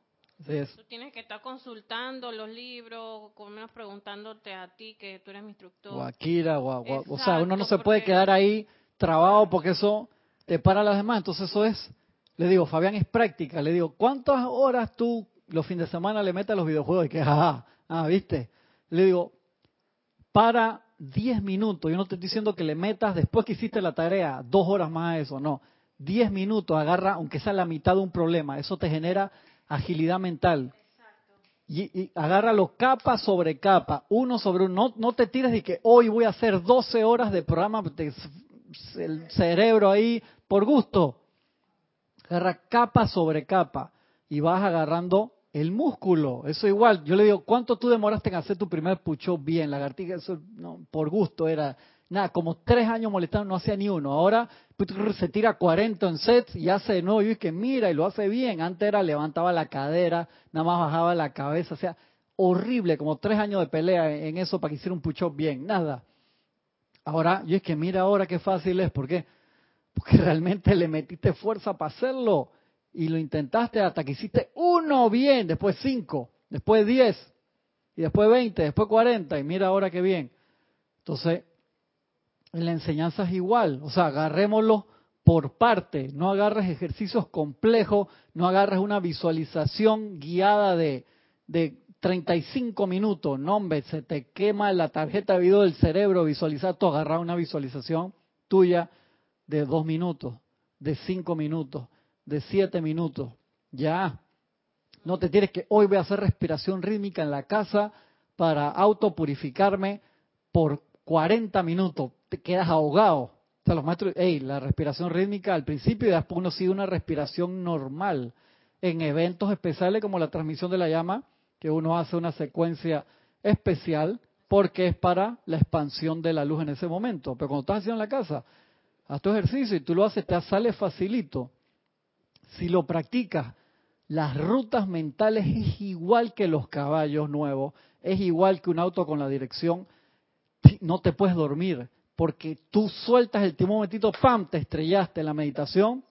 Así es. Tú tienes que estar consultando los libros, como menos preguntándote a ti, que tú eres mi instructor. Gua, gua, o sea, uno no se puede porque- quedar ahí trabado porque eso te para a las demás. Entonces eso es, le digo, Fabián es práctica. Le digo, ¿cuántas horas tú los fines de semana le metes a los videojuegos? Y que, ah, ah, ¿viste? Le digo, para 10 minutos. Yo no te estoy diciendo que le metas después que hiciste la tarea, dos horas más a eso, no. 10 minutos, agarra, aunque sea la mitad de un problema. Eso te genera agilidad mental. y, y agárralo capa sobre capa, uno sobre uno. No, no te tires de que hoy voy a hacer 12 horas de programa, el cerebro ahí, por gusto. Agarra capa sobre capa y vas agarrando el músculo. Eso igual. Yo le digo, ¿cuánto tú demoraste en hacer tu primer pucho bien, lagartija? Eso no, por gusto era. Nada, como tres años molestando, no hacía ni uno. Ahora se tira 40 en sets y hace de nuevo. Y es que mira, y lo hace bien. Antes era levantaba la cadera, nada más bajaba la cabeza. O sea, horrible, como tres años de pelea en eso para que hiciera un push-up bien. Nada. Ahora, yo es que mira ahora qué fácil es. ¿Por qué? Porque realmente le metiste fuerza para hacerlo y lo intentaste hasta que hiciste uno bien, después cinco, después diez, y después veinte, después cuarenta, y mira ahora qué bien. Entonces, en la enseñanza es igual, o sea, agarrémoslo por parte, no agarres ejercicios complejos, no agarres una visualización guiada de, de 35 minutos, no hombre, se te quema la tarjeta de video del cerebro visualizar, tú agarrar una visualización tuya de dos minutos, de cinco minutos, de siete minutos. Ya. No te tienes que hoy voy a hacer respiración rítmica en la casa para autopurificarme por 40 minutos. Te quedas ahogado. O sea, los maestros, hey, la respiración rítmica al principio y después uno sigue una respiración normal. En eventos especiales como la transmisión de la llama, que uno hace una secuencia especial porque es para la expansión de la luz en ese momento. Pero cuando estás haciendo en la casa, haz tu ejercicio y tú lo haces, te sale facilito. Si lo practicas, las rutas mentales es igual que los caballos nuevos, es igual que un auto con la dirección. No te puedes dormir porque tú sueltas el último momentito, ¡pam! Te estrellaste en la meditación.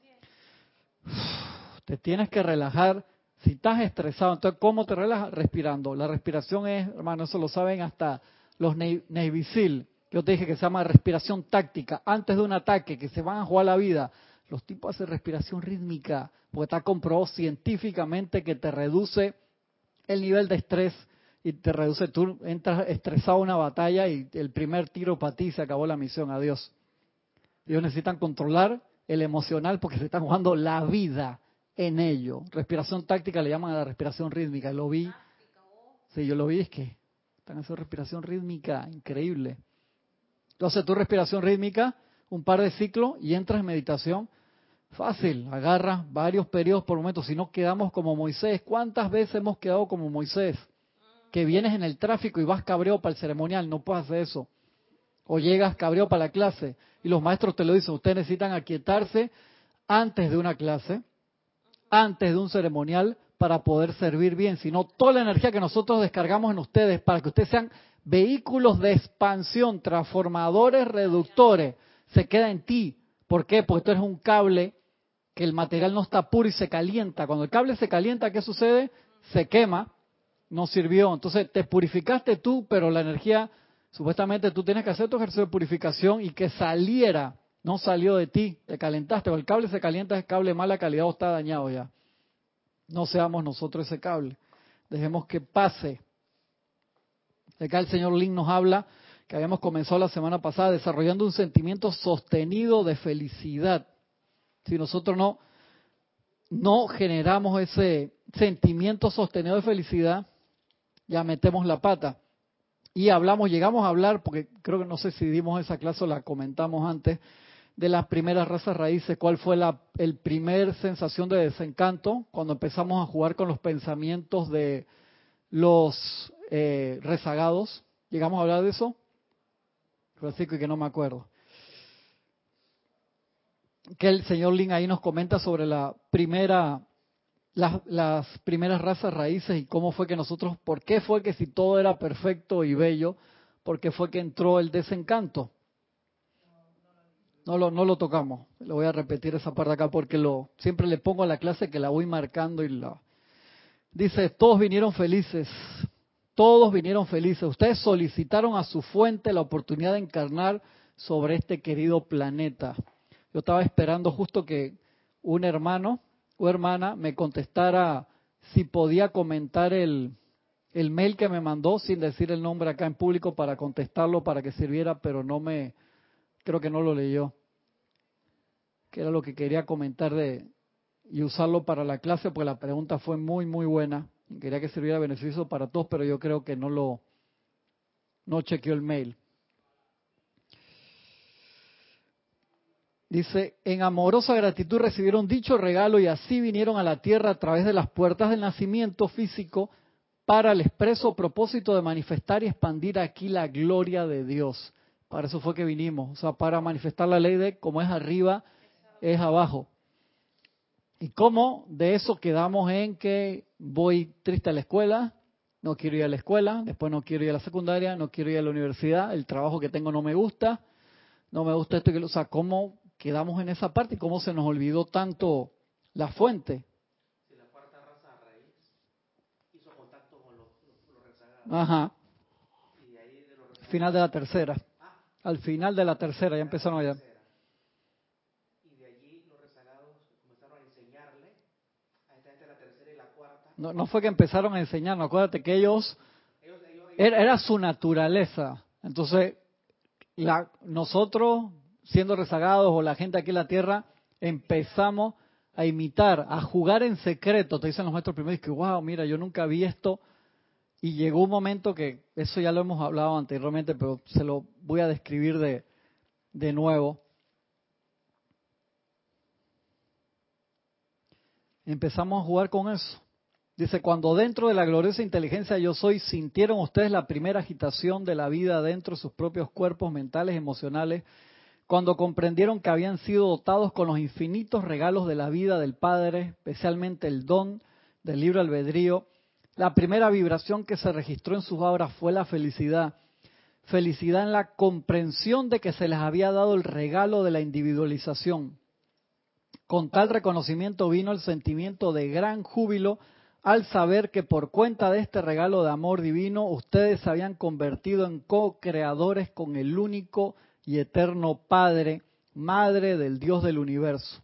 Te tienes que relajar. Si estás estresado, entonces, ¿cómo te relajas? Respirando. La respiración es, hermano, eso lo saben hasta los Navy SEAL. Yo te dije que se llama respiración táctica. Antes de un ataque, que se van a jugar la vida, los tipos hacen respiración rítmica, porque está comprobado científicamente que te reduce el nivel de estrés y te reduce, tú entras estresado a una batalla y el primer tiro para ti se acabó la misión, adiós. Ellos necesitan controlar el emocional porque se están jugando la vida en ello. Respiración táctica le llaman a la respiración rítmica, lo vi. Sí, yo lo vi, es que están haciendo respiración rítmica, increíble. Entonces tu respiración rítmica, un par de ciclos y entras en meditación. Fácil, agarra varios periodos por momento. Si no quedamos como Moisés, ¿cuántas veces hemos quedado como Moisés? Que vienes en el tráfico y vas cabreo para el ceremonial, no puedes hacer eso. O llegas cabreo para la clase y los maestros te lo dicen, ustedes necesitan aquietarse antes de una clase, antes de un ceremonial para poder servir bien. Si no, toda la energía que nosotros descargamos en ustedes para que ustedes sean vehículos de expansión, transformadores, reductores, se queda en ti. ¿Por qué? Porque tú eres un cable que el material no está puro y se calienta. Cuando el cable se calienta, ¿qué sucede? Se quema, no sirvió. Entonces te purificaste tú, pero la energía, supuestamente tú tienes que hacer tu ejercicio de purificación y que saliera, no salió de ti, te calentaste. O el cable se calienta, es cable mala calidad o está dañado ya. No seamos nosotros ese cable. Dejemos que pase. Acá el señor Lin nos habla que habíamos comenzado la semana pasada desarrollando un sentimiento sostenido de felicidad. Si nosotros no, no generamos ese sentimiento sostenido de felicidad, ya metemos la pata. Y hablamos, llegamos a hablar, porque creo que no sé si dimos esa clase o la comentamos antes, de las primeras razas raíces, cuál fue la el primer sensación de desencanto cuando empezamos a jugar con los pensamientos de los eh, rezagados. ¿Llegamos a hablar de eso? Francisco, y que no me acuerdo. Que el señor Lin ahí nos comenta sobre la primera, las, las primeras razas raíces y cómo fue que nosotros, por qué fue que si todo era perfecto y bello, por qué fue que entró el desencanto. No lo, no lo tocamos. Lo voy a repetir esa parte acá porque lo siempre le pongo a la clase que la voy marcando y la dice todos vinieron felices, todos vinieron felices. Ustedes solicitaron a su fuente la oportunidad de encarnar sobre este querido planeta. Yo estaba esperando justo que un hermano o hermana me contestara si podía comentar el, el mail que me mandó sin decir el nombre acá en público para contestarlo para que sirviera, pero no me, creo que no lo leyó. Que era lo que quería comentar de y usarlo para la clase, porque la pregunta fue muy, muy buena. Quería que sirviera beneficio para todos, pero yo creo que no lo, no chequeó el mail. Dice, en amorosa gratitud recibieron dicho regalo y así vinieron a la tierra a través de las puertas del nacimiento físico para el expreso propósito de manifestar y expandir aquí la gloria de Dios. Para eso fue que vinimos, o sea, para manifestar la ley de como es arriba, es abajo. ¿Y cómo de eso quedamos en que voy triste a la escuela, no quiero ir a la escuela, después no quiero ir a la secundaria, no quiero ir a la universidad, el trabajo que tengo no me gusta, no me gusta esto, que, o sea, cómo quedamos en esa parte y cómo se nos olvidó tanto la fuente. Si la cuarta raza raíz hizo contacto con los, los, los rezagados. Ajá, Y de ahí de los rezagados. final de la tercera. Al final de la tercera ya empezaron ya. Y de allí los rezagados comenzaron a enseñarle a esta gente la tercera y la cuarta. No, no fue que empezaron a enseñarnos, acuérdate que ellos, Ellos, ellos, ellos era, era su naturaleza. Entonces, la, nosotros, siendo rezagados o la gente aquí en la tierra, empezamos a imitar, a jugar en secreto. Te dicen los maestros primeros que, wow, mira, yo nunca vi esto. Y llegó un momento que, eso ya lo hemos hablado anteriormente, pero se lo voy a describir de, de nuevo. Empezamos a jugar con eso. Dice, cuando dentro de la gloriosa inteligencia yo soy, sintieron ustedes la primera agitación de la vida dentro de sus propios cuerpos mentales emocionales, cuando comprendieron que habían sido dotados con los infinitos regalos de la vida del Padre, especialmente el don del libro albedrío, la primera vibración que se registró en sus obras fue la felicidad. Felicidad en la comprensión de que se les había dado el regalo de la individualización. Con tal reconocimiento vino el sentimiento de gran júbilo al saber que por cuenta de este regalo de amor divino ustedes se habían convertido en co-creadores con el único y eterno Padre, Madre del Dios del universo.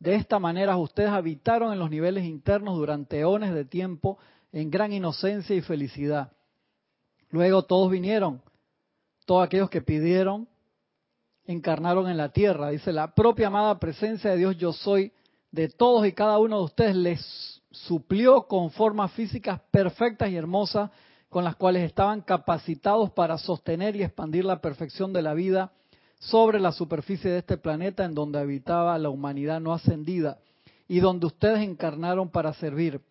De esta manera ustedes habitaron en los niveles internos durante eones de tiempo en gran inocencia y felicidad. Luego todos vinieron, todos aquellos que pidieron, encarnaron en la tierra. Dice, la propia amada presencia de Dios yo soy, de todos y cada uno de ustedes les suplió con formas físicas perfectas y hermosas con las cuales estaban capacitados para sostener y expandir la perfección de la vida sobre la superficie de este planeta en donde habitaba la humanidad no ascendida y donde ustedes encarnaron para servir.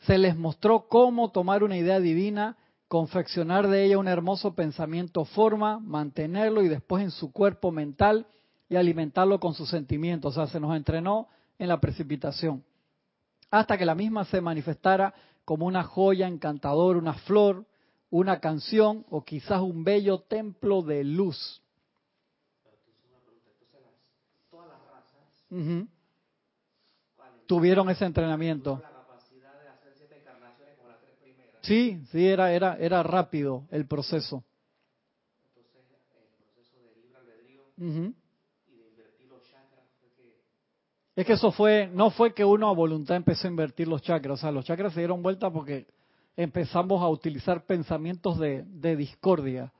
Se les mostró cómo tomar una idea divina, confeccionar de ella un hermoso pensamiento forma, mantenerlo y después en su cuerpo mental y alimentarlo con sus sentimientos. O sea, se nos entrenó en la precipitación hasta que la misma se manifestara como una joya encantadora, una flor, una canción o quizás un bello templo de luz. Ujú. ¿cuáles? Tuvieron ese entrenamiento. Sí, sí, era, era, era rápido el proceso. Entonces, el proceso de libre albedrío y de invertir los chakras fue que Es que eso fue, no fue que uno a voluntad empezó a invertir los chakras, o sea, los chakras se dieron vuelta porque empezamos a utilizar pensamientos de, discordia.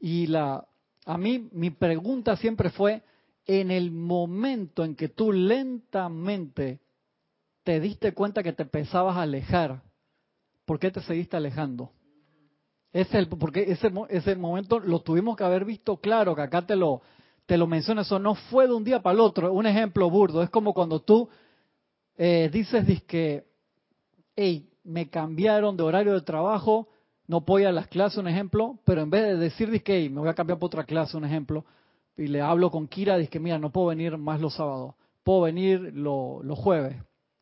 Y la, a mí, mi pregunta siempre fue, en el momento en que tú lentamente te diste cuenta que te empezabas a alejar, ¿por qué te seguiste alejando? Es el, porque ese, ese momento lo tuvimos que haber visto claro, que acá te lo, te lo menciono, eso no fue de un día para el otro. Un ejemplo burdo, es como cuando tú eh, dices, que, hey, me cambiaron de horario de trabajo, no ir a las clases, un ejemplo, pero en vez de decir, que hey, me voy a cambiar por otra clase, un ejemplo, y le hablo con Kira, dice, mira, no puedo venir más los sábados, puedo venir lo- los jueves.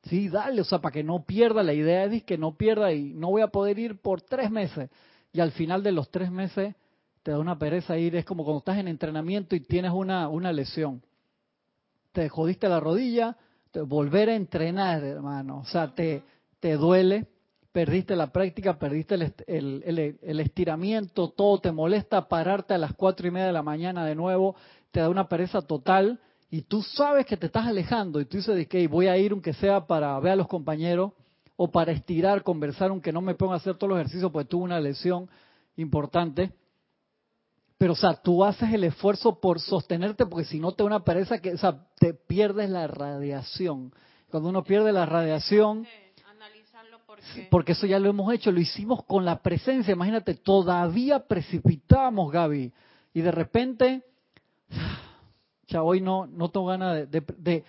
Sí, dale, o sea, para que no pierda, la idea es que no pierda y no voy a poder ir por tres meses. Y al final de los tres meses te da una pereza ir, es como cuando estás en entrenamiento y tienes una, una lesión. Te jodiste la rodilla, te- volver a entrenar, hermano. O sea, te, te duele, perdiste la práctica, perdiste el, est- el, el- el estiramiento, todo te molesta, pararte a las cuatro y media de la mañana de nuevo, te da una pereza total y tú sabes que te estás alejando y tú dices que voy a ir aunque sea para ver a los compañeros o para estirar, conversar, aunque no me ponga a hacer todos los ejercicios porque tuve una lesión importante. Pero, o sea, tú haces el esfuerzo por sostenerte porque si no te da una pereza que, o sea, te pierdes la radiación. Cuando uno pierde la radiación, Porque eso ya lo hemos hecho, lo hicimos con la presencia. Imagínate, todavía precipitamos, Gaby. Y de repente, ya hoy no, no tengo ganas de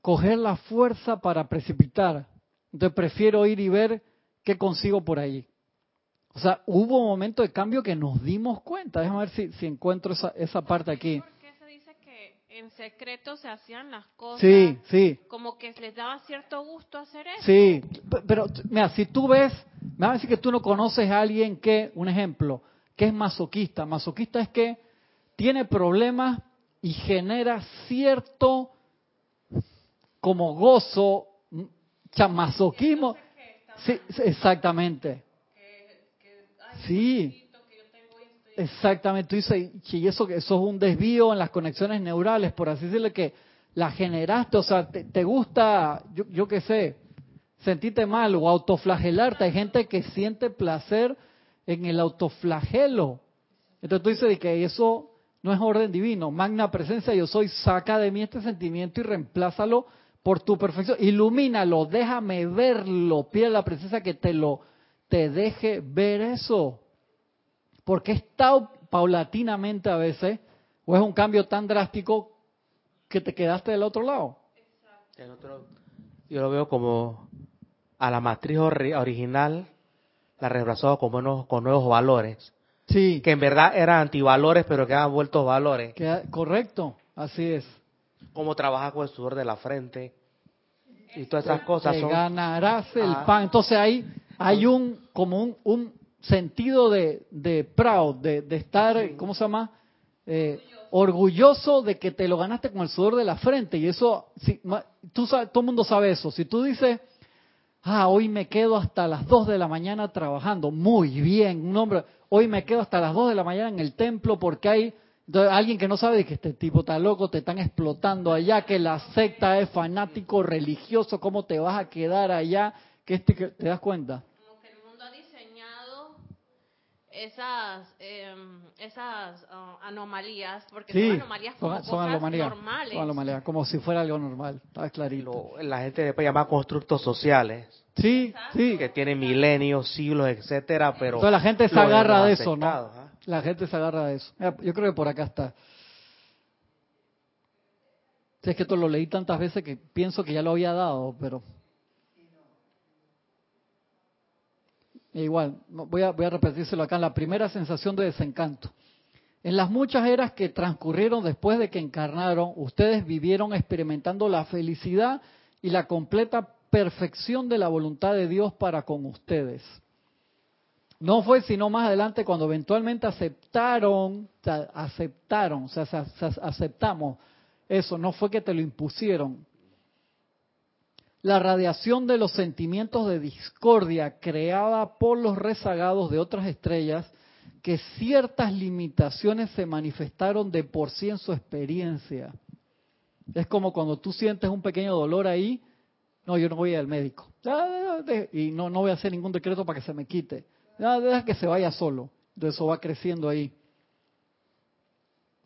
coger la fuerza para precipitar. Entonces prefiero ir y ver qué consigo por ahí. O sea, hubo un momento de cambio que nos dimos cuenta. Déjame ver si, si encuentro esa, esa parte aquí. ¿Por qué se dice que en secreto se hacían las cosas? Sí, sí. Como que les daba cierto gusto hacer eso. Sí, pero mira, si tú ves, me vas a decir que tú no conoces a alguien que, un ejemplo, que es masoquista. Masoquista es que tiene problemas y genera cierto como gozo, chamasoquismo. Sí, exactamente. Sí. Exactamente, tú dices, y eso, eso es un desvío en las conexiones neurales, por así decirle que la generaste, o sea, te, gusta, yo, yo qué sé, sentirte mal o autoflagelarte. Hay gente que siente placer en el autoflagelo. Entonces tú dices que eso no es orden divino. Magna presencia, yo soy, saca de mí este sentimiento y reemplázalo por tu perfección. Ilumínalo, déjame verlo. Pide la presencia que te lo, te deje ver eso. Porque es tan paulatinamente a veces, o es un cambio tan drástico que te quedaste del otro lado. El otro- yo lo veo como a la matriz ori- original, la reemplazado con, buenos, con nuevos valores, Sí, que en verdad eran antivalores, pero que han vuelto valores. queda- correcto, así es. Cómo trabajar con el sudor de la frente y todas esas cosas te son... ganarás el Ah. pan. Entonces hay, hay un, como un, un sentido de, de proud, de, de estar, ¿cómo se llama? Eh, orgulloso de que te lo ganaste con el sudor de la frente. Y eso, si, tú sabes, todo el mundo sabe eso. Si tú dices, ah, hoy me quedo hasta las 2 de la mañana trabajando, muy bien, un hombre, hoy me quedo hasta las 2 de la mañana en el templo porque hay alguien que no sabe de que este tipo está loco, te están explotando allá, que la secta es fanático religioso, ¿cómo te vas a quedar allá? Que este, que- ¿Te das cuenta? Como que el mundo ha diseñado esas em, esas ah, anomalías, porque Sí, son anomalías como son, son cosas anomalías, normales. son anomalías, como si fuera algo normal, está clarito. lo- la gente después llama constructos sociales, Sí, sí, que tienen milenios, siglos, etcétera, pero... Entonces la gente se agarra de eso, ¿no? ¿ah? La gente se agarra de eso. Mira, Yo creo que por acá está. Si es que esto lo leí tantas veces que pienso que ya lo había dado, pero... E Igual, voy a, voy a repetírselo acá. La primera sensación de desencanto. En las muchas eras que transcurrieron después de que encarnaron, ustedes vivieron experimentando la felicidad y la completa perfección de la voluntad de Dios para con ustedes. No fue sino más adelante cuando eventualmente aceptaron, aceptaron, o sea, se- se- aceptamos eso, no fue que te lo impusieron. La radiación de los sentimientos de discordia creada por los rezagados de otras estrellas, que ciertas limitaciones se manifestaron de por sí en su experiencia. Es como cuando tú sientes un pequeño dolor ahí, no, yo no voy al médico. De- Y no, no voy a hacer ningún decreto para que se me quite. Deja que se vaya solo. Entonces eso va creciendo ahí.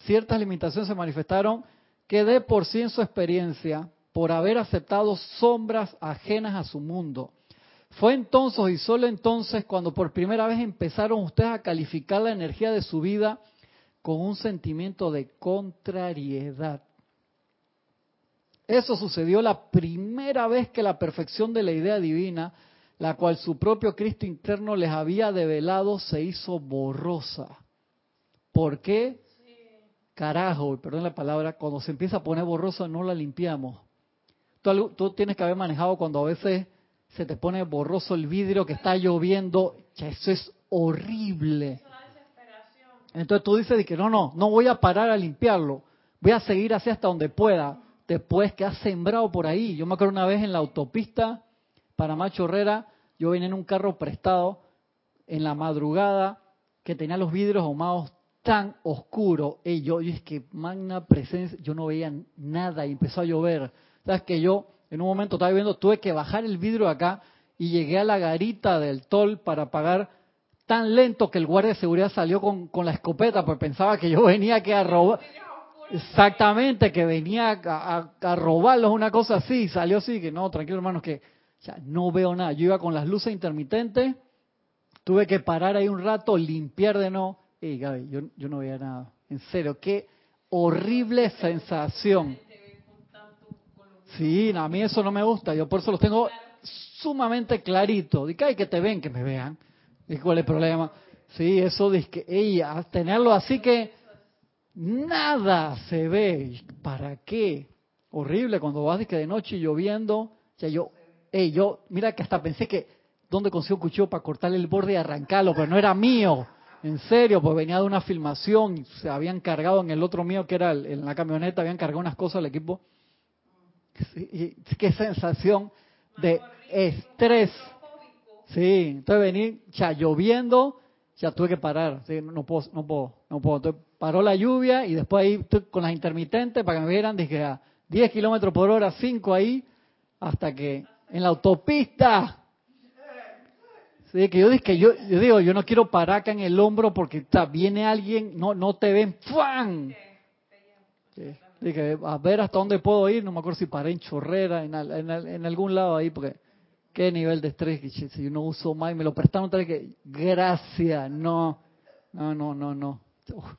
Ciertas limitaciones se manifestaron que de por sí en su experiencia, por haber aceptado sombras ajenas a su mundo. Fue entonces y solo entonces cuando por primera vez empezaron ustedes a calificar la energía de su vida con un sentimiento de contrariedad. Eso sucedió la primera vez que la perfección de la idea divina, la cual su propio Cristo interno les había develado, se hizo borrosa. ¿Por qué? Carajo, perdón la palabra, cuando se empieza a poner borrosa no la limpiamos. Tú, tienes que haber manejado cuando a veces se te pone borroso el vidrio que está lloviendo, ya eso es horrible. Entonces tú dices de que no, no, no voy a parar a limpiarlo, voy a seguir así hasta donde pueda. Después que has sembrado por ahí. Yo me acuerdo una vez en la autopista Panamá Chorrera, yo venía en un carro prestado en la madrugada que tenía los vidrios ahumados tan oscuros. Y yo, y es que magna presencia, yo no veía nada y empezó a llover. Sabes que yo en un momento estaba viendo, tuve que bajar el vidrio acá y llegué a la garita del tol para pagar tan lento que el guardia de seguridad salió con, la escopeta, porque pensaba que yo venía que a robar. Exactamente, que venía a robarlos, una cosa así, y salió así, que no, tranquilo hermanos, que O sea, no veo nada. Yo iba con las luces intermitentes, tuve que parar ahí un rato, limpiar de no. Y Gaby, yo, yo no veía nada. En serio, qué horrible sensación. Sí, a mí eso no me gusta. Yo por eso los tengo sumamente clarito. Dice, ay, que te ven, que me vean. ¿Y cuál es el problema? Sí, eso dice que ella, tenerlo así que nada se ve. ¿Para qué? Horrible cuando vas que de noche lloviendo. Ya yo, ey, yo, mira que hasta pensé que, ¿dónde consigo un cuchillo para cortarle el borde y arrancarlo? Pero no era mío. En serio, pues venía de una filmación, se habían cargado en el otro mío que era en la camioneta, habían cargado unas cosas al equipo. Qué sensación de estrés. Sí, entonces vení, ya lloviendo, ya tuve que parar, sí, no, puedo, no puedo, no puedo. Entonces paró la lluvia y después ahí con las intermitentes para que me vieran, dije a 10 kilómetros por hora, 5 ahí, hasta que en la autopista Sí, que yo dije que yo, yo digo, yo no quiero parar acá en el hombro porque está, viene alguien, no, no te ven, ¡fuan! Dije, a ver hasta dónde puedo ir, no me acuerdo si paré en Chorrera, en, en, algún lado ahí, porque qué nivel de estrés, que si yo no uso más y me lo prestaron vez, que gracias, no, no, no, no, no,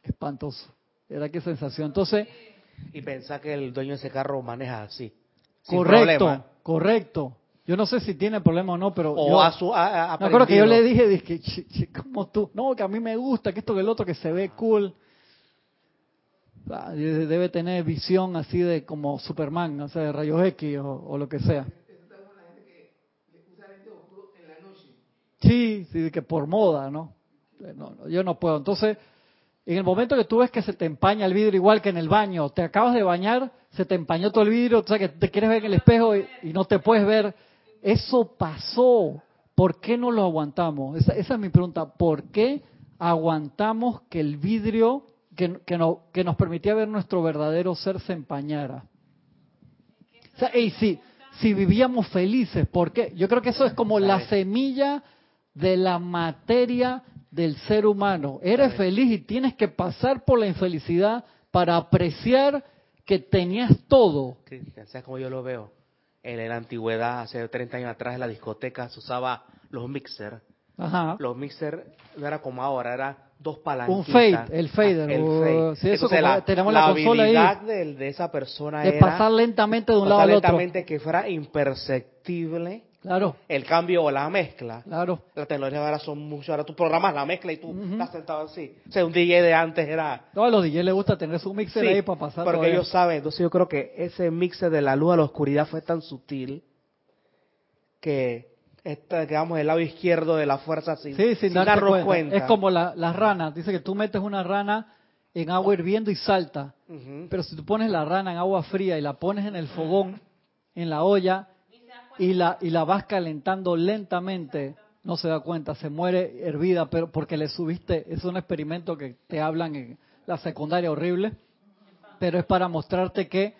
espantoso, era qué sensación. Entonces... Y pensar que el dueño de ese carro maneja así. Correcto, correcto. Yo no sé si tiene problema o no, pero. O yo, a su. A, me acuerdo que yo le dije, dije, como tú, no, que a mí me gusta, que esto que el otro, que se ve cool. Ah, debe tener visión así de como Superman, o sea, de rayos X o, lo que sea. Sí, sí, que por moda, ¿no? ¿no? Yo no puedo. Entonces, en el momento que tú ves que se te empaña el vidrio igual que en el baño, te acabas de bañar, se te empañó todo el vidrio, o sea que te quieres ver en el espejo y no te puedes ver eso pasó. ¿Por qué no lo aguantamos? Esa, es mi pregunta. ¿Por qué aguantamos que el vidrio que, que, no, que nos permitía ver nuestro verdadero ser se empañara? O sea, si, si vivíamos felices, ¿por qué? Yo creo que eso es como la semilla de la materia del ser humano. Eres feliz y tienes que pasar por la infelicidad para apreciar que tenías todo. ¿Sabes cómo yo lo veo? en la antigüedad, hace 30 años atrás, en la discoteca se usaba los mixer. Ajá. Los mixer no era como ahora, era dos palanquitas. Un fade, el fader. El fade. Sí, eso la, tenemos la, habilidad De, de, esa persona de pasar lentamente de un lado al otro. lentamente que fuera imperceptible Claro. El cambio o la mezcla. Claro. La tecnología ahora son mucho. Ahora tú programas la mezcla y tú estás sentado así. O sea, un DJ de antes era. No, a los DJ les gusta tener su mixer ahí para pasar. Porque ellos saben. Entonces yo creo que ese mixer de la luz a la oscuridad fue tan sutil que este, quedamos del lado izquierdo de la fuerza sin, sí, sin, darnos cuenta. Es como la, las ranas. Dice que tú metes una rana en agua hirviendo y salta. Pero si tú pones la rana en agua fría y la pones en el fogón, en la olla, y la, y la vas calentando lentamente, no se da cuenta, se muere hervida, pero porque le subiste, es un experimento que te hablan en la secundaria horrible, pero es para mostrarte que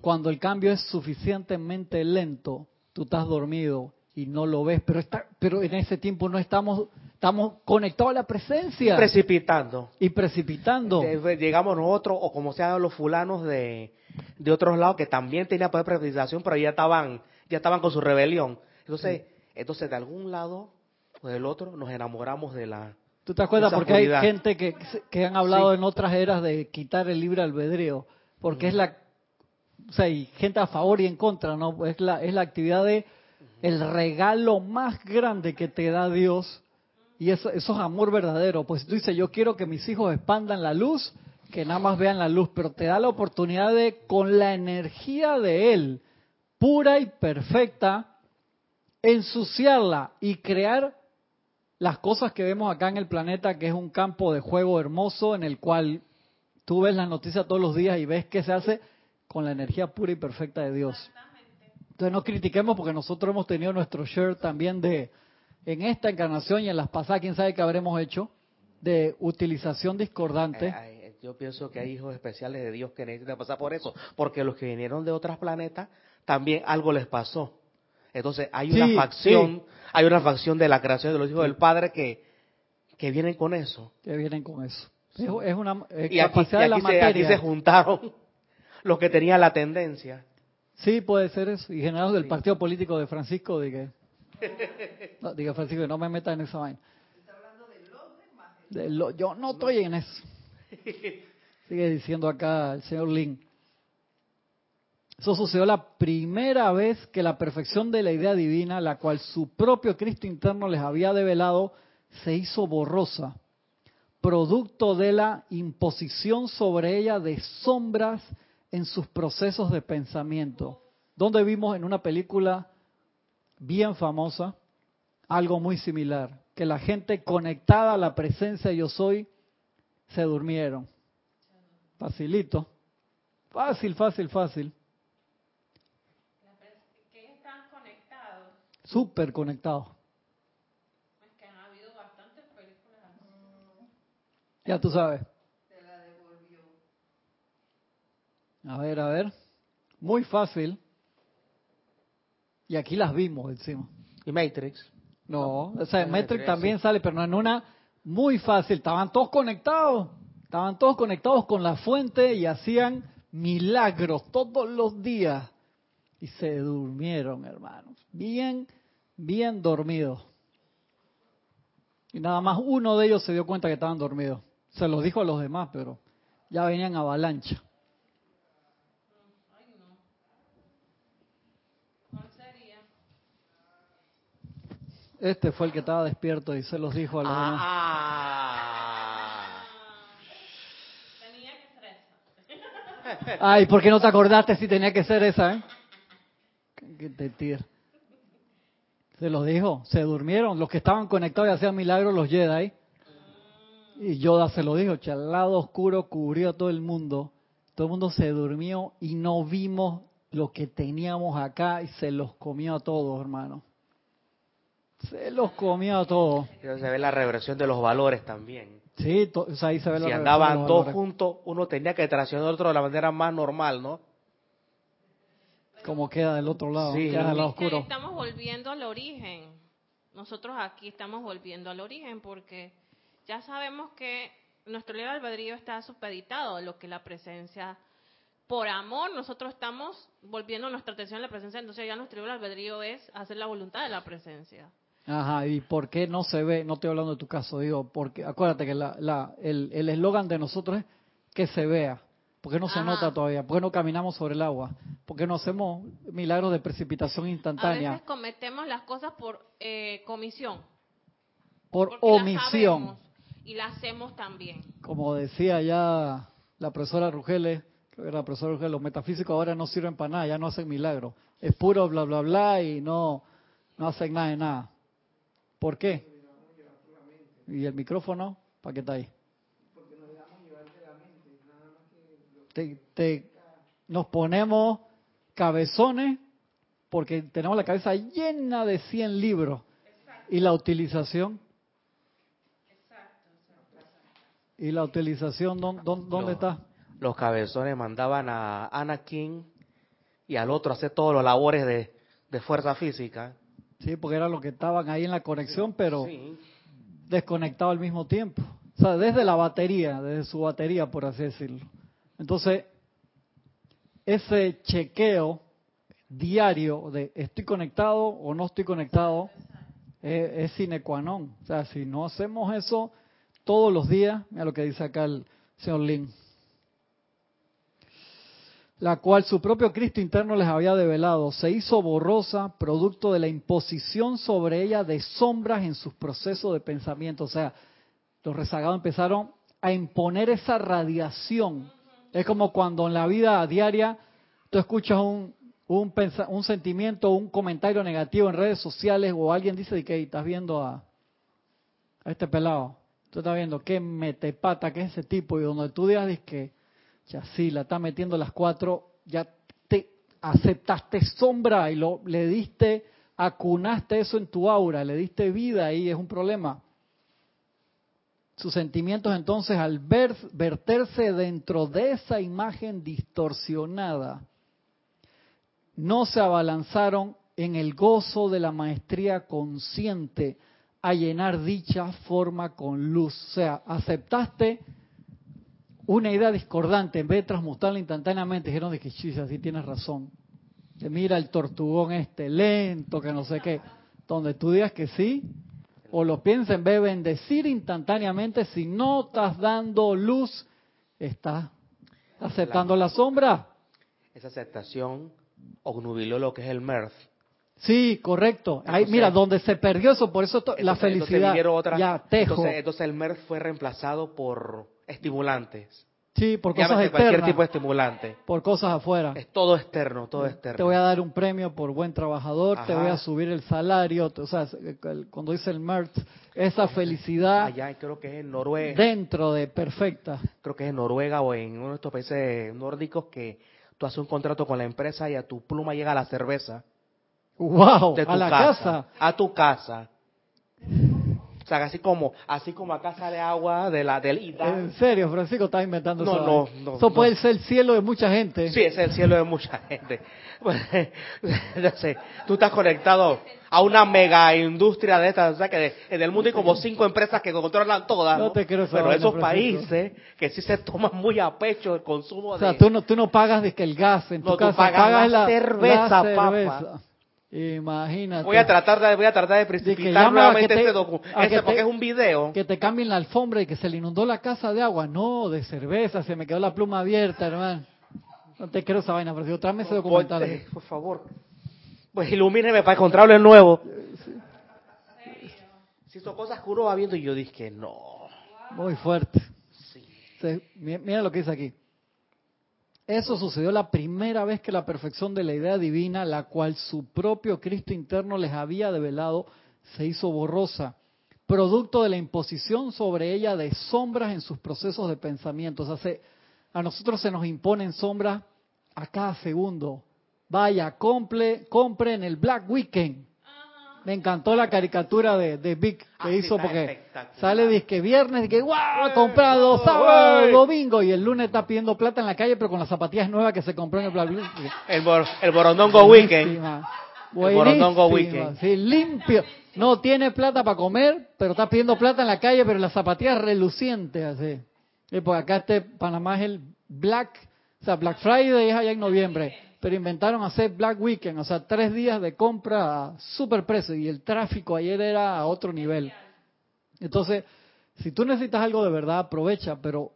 cuando el cambio es suficientemente lento, tú estás dormido y no lo ves, pero está, pero en ese tiempo no estamos estamos conectados a la presencia. Precipitando. Y precipitando. Llegamos nosotros, o como sean los fulanos de, de otros lados, que también tenían poder de precipitación, pero ya estaban ya estaban con su rebelión. Entonces, entonces de algún lado o del otro nos enamoramos de la... ¿Tú te acuerdas? Porque hay gente que, que han hablado en otras eras de quitar el libre albedrío, porque es la... O sea, hay gente a favor y en contra, ¿no? Es la, es la actividad de el regalo más grande que te da Dios y eso, eso es amor verdadero. Pues tú dices, yo quiero que mis hijos expandan la luz, que nada más vean la luz, pero te da la oportunidad de, con la energía de Él, pura y perfecta, ensuciarla y crear las cosas que vemos acá en el planeta, que es un campo de juego hermoso en el cual tú ves las noticias todos los días y ves qué se hace con la energía pura y perfecta de Dios. Entonces no critiquemos porque nosotros hemos tenido nuestro share también de, en esta encarnación y en las pasadas, quién sabe qué habremos hecho, de utilización discordante. yo pienso que hay hijos especiales de Dios que necesitan pasar por eso, porque los que vinieron de otros planetas también algo les pasó. Entonces hay una facción, hay una facción de la creación de los hijos del Padre que, que vienen con eso. Que vienen con eso. Es, una y aquí, se, juntaron los que tenían la tendencia. Sí, puede ser eso. Y general del partido político de Francisco, de que... No, diga Francisco, no me meta en esa vaina. De lo, yo no estoy en eso. Sigue diciendo acá el señor Lin. Eso sucedió la primera vez que la perfección de la idea divina, la cual su propio Cristo interno les había develado, se hizo borrosa, producto de la imposición sobre ella de sombras en sus procesos de pensamiento. Donde vimos en una película bien famosa algo muy similar, que la gente conectada a la presencia yo soy se durmieron. Facilito. Fácil, fácil, fácil. que están conectados. Súper conectados. Es que han habido bastantes películas. Ya tú sabes. A ver, a ver. Muy fácil. Y aquí las vimos encima. ¿Y Matrix? No, o sea, Ah, tres, también sí. sale, pero en una muy fácil. Estaban todos conectados. Estaban todos conectados con la fuente y hacían milagros todos los días. Y se durmieron, hermanos. Bien, bien dormidos. Y nada más uno de ellos se dio cuenta que estaban dormidos. Se los dijo a los demás, pero ya venían avalancha. Este fue el que estaba despierto y se los dijo a los demás. Ah. Tenía que ser esa. Ay, ¿por qué no te acordaste si tenía que ser esa, eh? Que te tira. Se los dijo, se durmieron. Los que estaban conectados y hacían milagros, los Jedi. Y Yoda se lo dijo, al lado oscuro cubrió a todo el mundo. Todo el mundo se durmió y no vimos lo que teníamos acá y se los comió a todos, hermano. Se los comió a todos. Se ve la reversión de los valores también. Sí, to- o sea, ahí se ve la Si reversión de andaban dos juntos, uno tenía que traicionar al otro de la manera más normal, ¿no? Como queda del otro lado, Sí. queda del lado oscuro. estamos volviendo al origen. Nosotros aquí estamos volviendo al origen porque ya sabemos que nuestro libre albedrío está supeditado a lo que la presencia, por amor, nosotros estamos volviendo nuestra atención a la presencia, entonces ya nuestro libre albedrío es hacer la voluntad de la presencia. Ajá, ¿y por qué no se ve? No estoy hablando de tu caso, digo, porque acuérdate que la, la, el el eslogan de nosotros es que se vea. ¿Por qué no se nota todavía? ¿Por qué no caminamos sobre el agua? ¿Por qué no hacemos milagros de precipitación A instantánea? veces cometemos las cosas por eh, comisión. Por porque omisión. y la hacemos también. Como decía ya la profesora Rugeles, creo que era la profesora Rugeles, los metafísicos ahora no sirven para nada, ya no hacen milagros. Es puro bla, bla, bla y no, no hacen nada de nada. ¿Por qué? ¿Y el micrófono? ¿Para qué está ahí? Te, te- nos ponemos cabezones porque tenemos la cabeza llena de 100 libros. ¿Y la utilización? ¿Y la utilización dónde, dónde, está? Los cabezones mandaban a Anakin y al otro a hacer todos los labores de, de fuerza física. Sí, porque eran los que estaban ahí en la conexión, pero Sí. desconectado al mismo tiempo. O sea, desde la batería, desde su batería, por así decirlo. Entonces, ese chequeo diario de estoy conectado o no estoy conectado es, es sine qua non. O sea, si no hacemos eso todos los días, mira lo que dice acá el señor Lin, la cual su propio Cristo interno les había develado, se hizo borrosa producto de la imposición sobre ella de sombras en sus procesos de pensamiento. O sea, los rezagados empezaron a imponer esa radiación. Es como cuando en la vida diaria tú escuchas un, un, un sentimiento, un comentario negativo en redes sociales o alguien dice que "Ey, estás viendo a, a este pelado. Tú estás viendo qué metepata que es ese tipo y donde tú digas que ya sí, la está metiendo las cuatro, ya te aceptaste sombra y lo, le diste, acunaste eso en tu aura, le diste vida y es un problema. Sus sentimientos entonces al ver, verterse dentro de esa imagen distorsionada, no se abalanzaron en el gozo de la maestría consciente a llenar dicha forma con luz. O sea, aceptaste una idea discordante, en vez de transmutarla instantáneamente, dijeron de que así tienes razón. Que mira el tortugón este lento, que no sé qué. Donde tú digas que sí, o lo piensen, ve bendecir instantáneamente. Si no estás dando luz, estás aceptando la sombra. Esa aceptación obnubiló lo que es el MERF. Sí, correcto. Ahí, mira, donde se perdió eso, por eso la felicidad. entonces otras- ya, tejo. Entonces, entonces el MERF fue reemplazado por estimulantes. sí, por cosas Llámese cualquier externas. tipo de estimulante. Por cosas afuera. Es todo externo, todo externo. Te voy a dar un premio por buen trabajador, te voy a subir el salario, o sea, el- cuando dice el MERT, esa felicidad Allá creo que es en Noruega. dentro de perfecta. creo que es en Noruega o en uno de estos países nórdicos que tú haces un contrato con la empresa y a tu pluma llega la cerveza ¡Wow! de tu A la casa, casa. a tu casa. O sea, así como así como acá sale agua de la del Ida. En serio, Francisco está inventando No, esa no, vaina. no, Eso no. puede ser el cielo de mucha gente. Sí, es el cielo de mucha gente. no sé, tú estás conectado a una mega industria de estas, o sea que de- en el mundo hay como cinco empresas que controlan todas. No ¿no? te creo esa Pero esos países que sí se toman muy a pecho el consumo O sea, de tú no, tú no pagas de que el gas en tu No, tú casa, pagas la la cerveza, la papá. Imagínate. Voy a tratar de, voy a tratar de precipitar nuevamente este este que porque te- es un video. Que te cambien la alfombra y que se le inundó la casa de agua. No, de cerveza, se me quedó la pluma abierta, hermano. No te creo esa vaina, Francisco. Tráeme ese documental. Por, eh, por favor. Pues ilumíneme para encontrarlo de nuevo. Si son cosas que uno va viendo y yo dije no. Muy fuerte. Sí. Mira lo que dice aquí. Eso sucedió la primera vez que la perfección de la idea divina, la cual su propio Cristo interno les había develado, se hizo borrosa, producto de la imposición sobre ella de sombras en sus procesos de pensamiento. O sea, se- a nosotros se nos imponen sombras a cada segundo. Vaya, compre, compre en el Black Weekend. Me encantó la caricatura de, de Vic que Ah, hizo porque sale disque viernes, que guau, comprado sábado, domingo y el lunes está pidiendo plata en la calle pero con las zapatillas nuevas que se compró en el. El, bor- el Borondongo Weekend. El Borondongo Weekend. Sí, limpio. No tiene plata para comer, pero está pidiendo plata en la calle, pero las zapatillas relucientes así. Y pues acá este Panamá es el Black, o sea, Black Friday es allá en noviembre, pero inventaron hacer Black Weekend, o sea, tres días de compra a super precio y el tráfico ayer era a otro nivel. Entonces, si tú necesitas algo de verdad, aprovecha, pero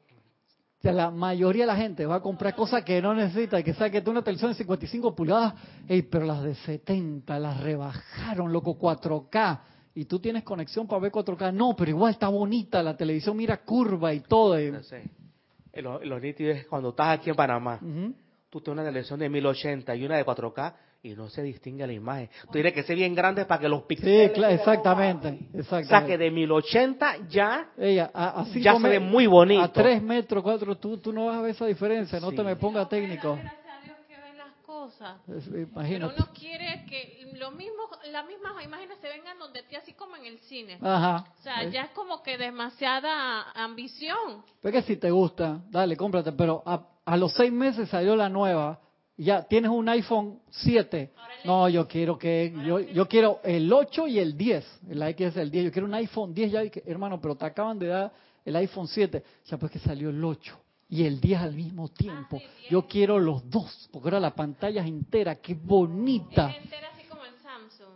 la mayoría de la gente va a comprar cosas que no necesita, que sabe que tú una televisión de 55 pulgadas, ey, pero las de 70 las rebajaron, loco, 4K. Y tú tienes conexión para ver 4K. No, pero igual está bonita la televisión, mira curva y todo. y- No sé. Lo, lo nítido es cuando estás aquí en Panamá. Tú tienes una televisión de 1080 y una de 4K y no se distingue la imagen. Tú tienes que ser bien grande para que los Sí, píxeles... cla- exactamente, O sea que exactamente. de 1080 ya... Ella, a, a cinco Ya se ve muy bonito. A 3 metros, 4, tú, tú no vas a ver esa diferencia, no Sí. te me pongas técnico. Gracias a Dios que ve las cosas. Pero uno quiere que lo mismo, las mismas imágenes se vengan donde ti, así como en el cine. Ajá. O sea, ya es como que demasiada ambición. Pero que si te gusta, dale, cómprate. Pero a, a los seis meses salió la nueva. Ya tienes un iPhone 7. No, yo quiero que yo yo quiero el 8 y el 10. El X es el 10. Yo quiero un iPhone 10 ya, hermano, pero te acaban de dar el iPhone 7. Ya pues que salió el 8 y el 10 al mismo tiempo. Yo quiero los dos, porque ahora la pantalla es entera, qué bonita. Es entera así como el Samsung,